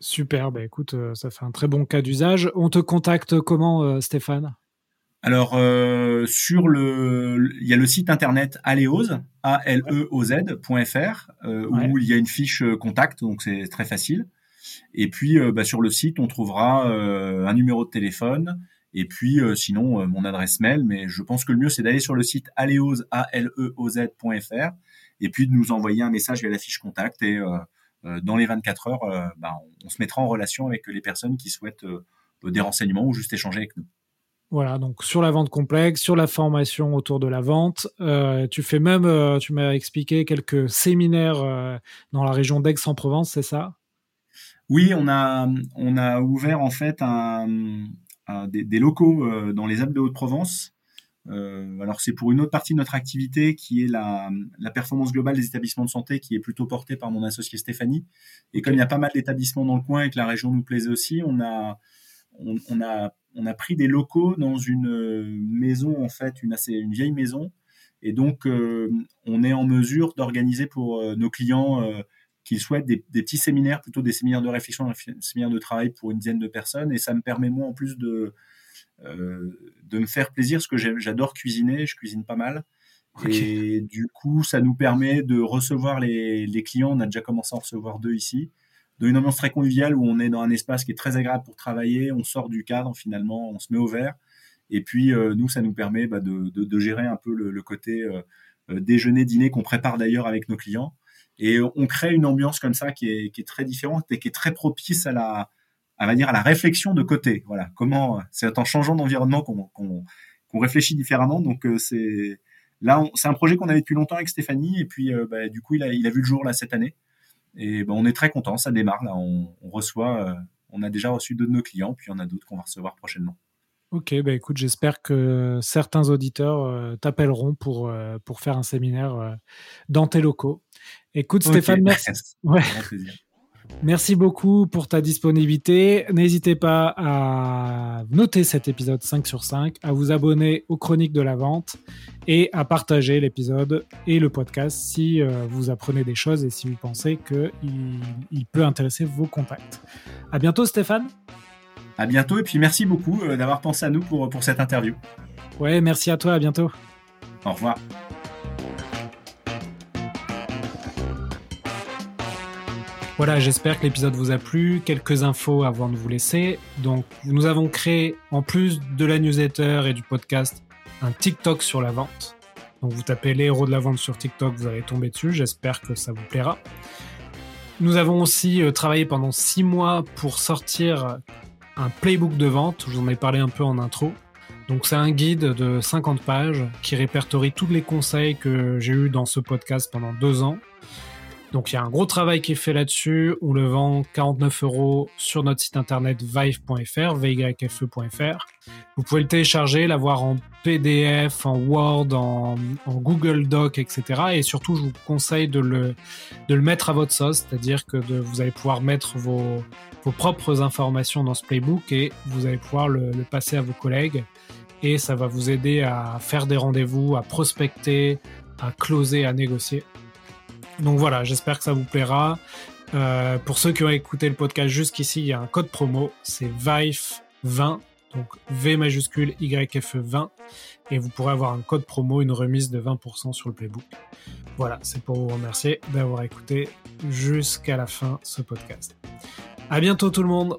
Super, bah écoute, euh, ça fait un très bon cas d'usage. On te contacte comment, euh, Stéphane? Alors euh, sur le, il y a le site internet aleoz, a l e o z.fr où il y a une fiche contact, donc c'est très facile. Et puis bah, sur le site, on trouvera un numéro de téléphone et puis sinon mon adresse mail. Mais je pense que le mieux c'est d'aller sur le site aleoz, a l e o z.fr et puis de nous envoyer un message via la fiche contact et dans les 24 heures, euh, bah, on, se mettra en relation avec les personnes qui souhaitent euh, des renseignements ou juste échanger avec nous. Voilà, donc sur la vente complexe, sur la formation autour de la vente, tu fais même, tu m'as expliqué quelques séminaires dans la région d'Aix-en-Provence, c'est ça? Oui, on a, on a ouvert en fait des, des, locaux dans les Alpes de Haute-Provence euh, alors c'est pour une autre partie de notre activité qui est la, la, performance globale des établissements de santé qui est plutôt portée par mon associé Stéphanie. Et comme il y a pas mal d'établissements dans le coin et que la région nous plaisait aussi, on a, on, on a, on a pris des locaux dans une maison en fait, une assez une vieille maison. Et donc euh, on est en mesure d'organiser pour euh, nos clients euh, qu'ils souhaitent des, des, petits séminaires, plutôt des séminaires de réflexion, des séminaires de travail pour une dizaine de personnes. Et ça me permet moi en plus de euh, de me faire plaisir, parce que j'adore cuisiner, je cuisine pas mal. Et du coup, ça nous permet de recevoir les, les, clients. On a déjà commencé à en recevoir deux ici. D'une ambiance très conviviale où on est dans un espace qui est très agréable pour travailler. On sort du cadre finalement, on se met au vert. Et puis, euh, nous, ça nous permet bah, de, de, de, gérer un peu le, le côté euh, déjeuner, dîner qu'on prépare d'ailleurs avec nos clients. Et on crée une ambiance comme ça qui est, qui est très différente et qui est très propice à la, à va dire à la réflexion de côté. Voilà, comment c'est en changeant d'environnement qu'on réfléchit différemment. Donc euh, c'est là, c'est un projet qu'on avait depuis longtemps avec Stéphanie et puis euh, bah, du coup il a, il a vu le jour là cette année et bah, on est très content. Ça démarre là, on, on reçoit, euh, on a déjà reçu deux de nos clients puis il y en a d'autres qu'on va recevoir prochainement. Ok, bah écoute, j'espère que certains auditeurs t'appelleront pour, pour faire un séminaire dans tes locaux. Écoute, Stéphane, merci. (laughs) Ouais. Merci beaucoup pour ta disponibilité. N'hésitez pas à noter cet épisode 5 sur 5, à vous abonner aux chroniques de la vente et à partager l'épisode et le podcast si euh, vous apprenez des choses et si vous pensez qu'il il peut intéresser vos contacts. À bientôt Stéphane. À bientôt et puis merci beaucoup euh, d'avoir pensé à nous pour, pour cette interview. Ouais, merci à toi, à bientôt. Au revoir. Voilà, j'espère que l'épisode vous a plu. Quelques infos avant de vous laisser. Donc, nous avons créé, en plus de la newsletter et du podcast, un TikTok sur la vente. Donc, vous tapez les héros de la vente sur TikTok, vous allez tomber dessus. J'espère que ça vous plaira. Nous avons aussi euh, travaillé pendant six mois pour sortir un playbook de vente. Je vous en ai parlé un peu en intro. Donc c'est un guide de 50 pages qui répertorie tous les conseils que j'ai eus dans ce podcast pendant deux ans. Donc il y a un gros travail qui est fait là-dessus. On le vend 49 euros sur notre site internet vive.fr, vyfe.fr. Vous pouvez le télécharger, l'avoir en PDF, en Word, en, Google Doc, etc. Et surtout, je vous conseille de le, mettre à votre sauce, c'est-à-dire que vous allez pouvoir mettre vos, propres informations dans ce playbook et vous allez pouvoir le passer à vos collègues. Et ça va vous aider à faire des rendez-vous, à prospecter, à closer, à négocier. Donc voilà, j'espère que ça vous plaira. Euh, pour ceux qui ont écouté le podcast jusqu'ici, il y a un code promo, c'est VIFE20, donc V majuscule YFE 20, et vous pourrez avoir un code promo, une remise de 20% sur le playbook. Voilà, c'est pour vous remercier d'avoir écouté jusqu'à la fin ce podcast. À bientôt tout le monde!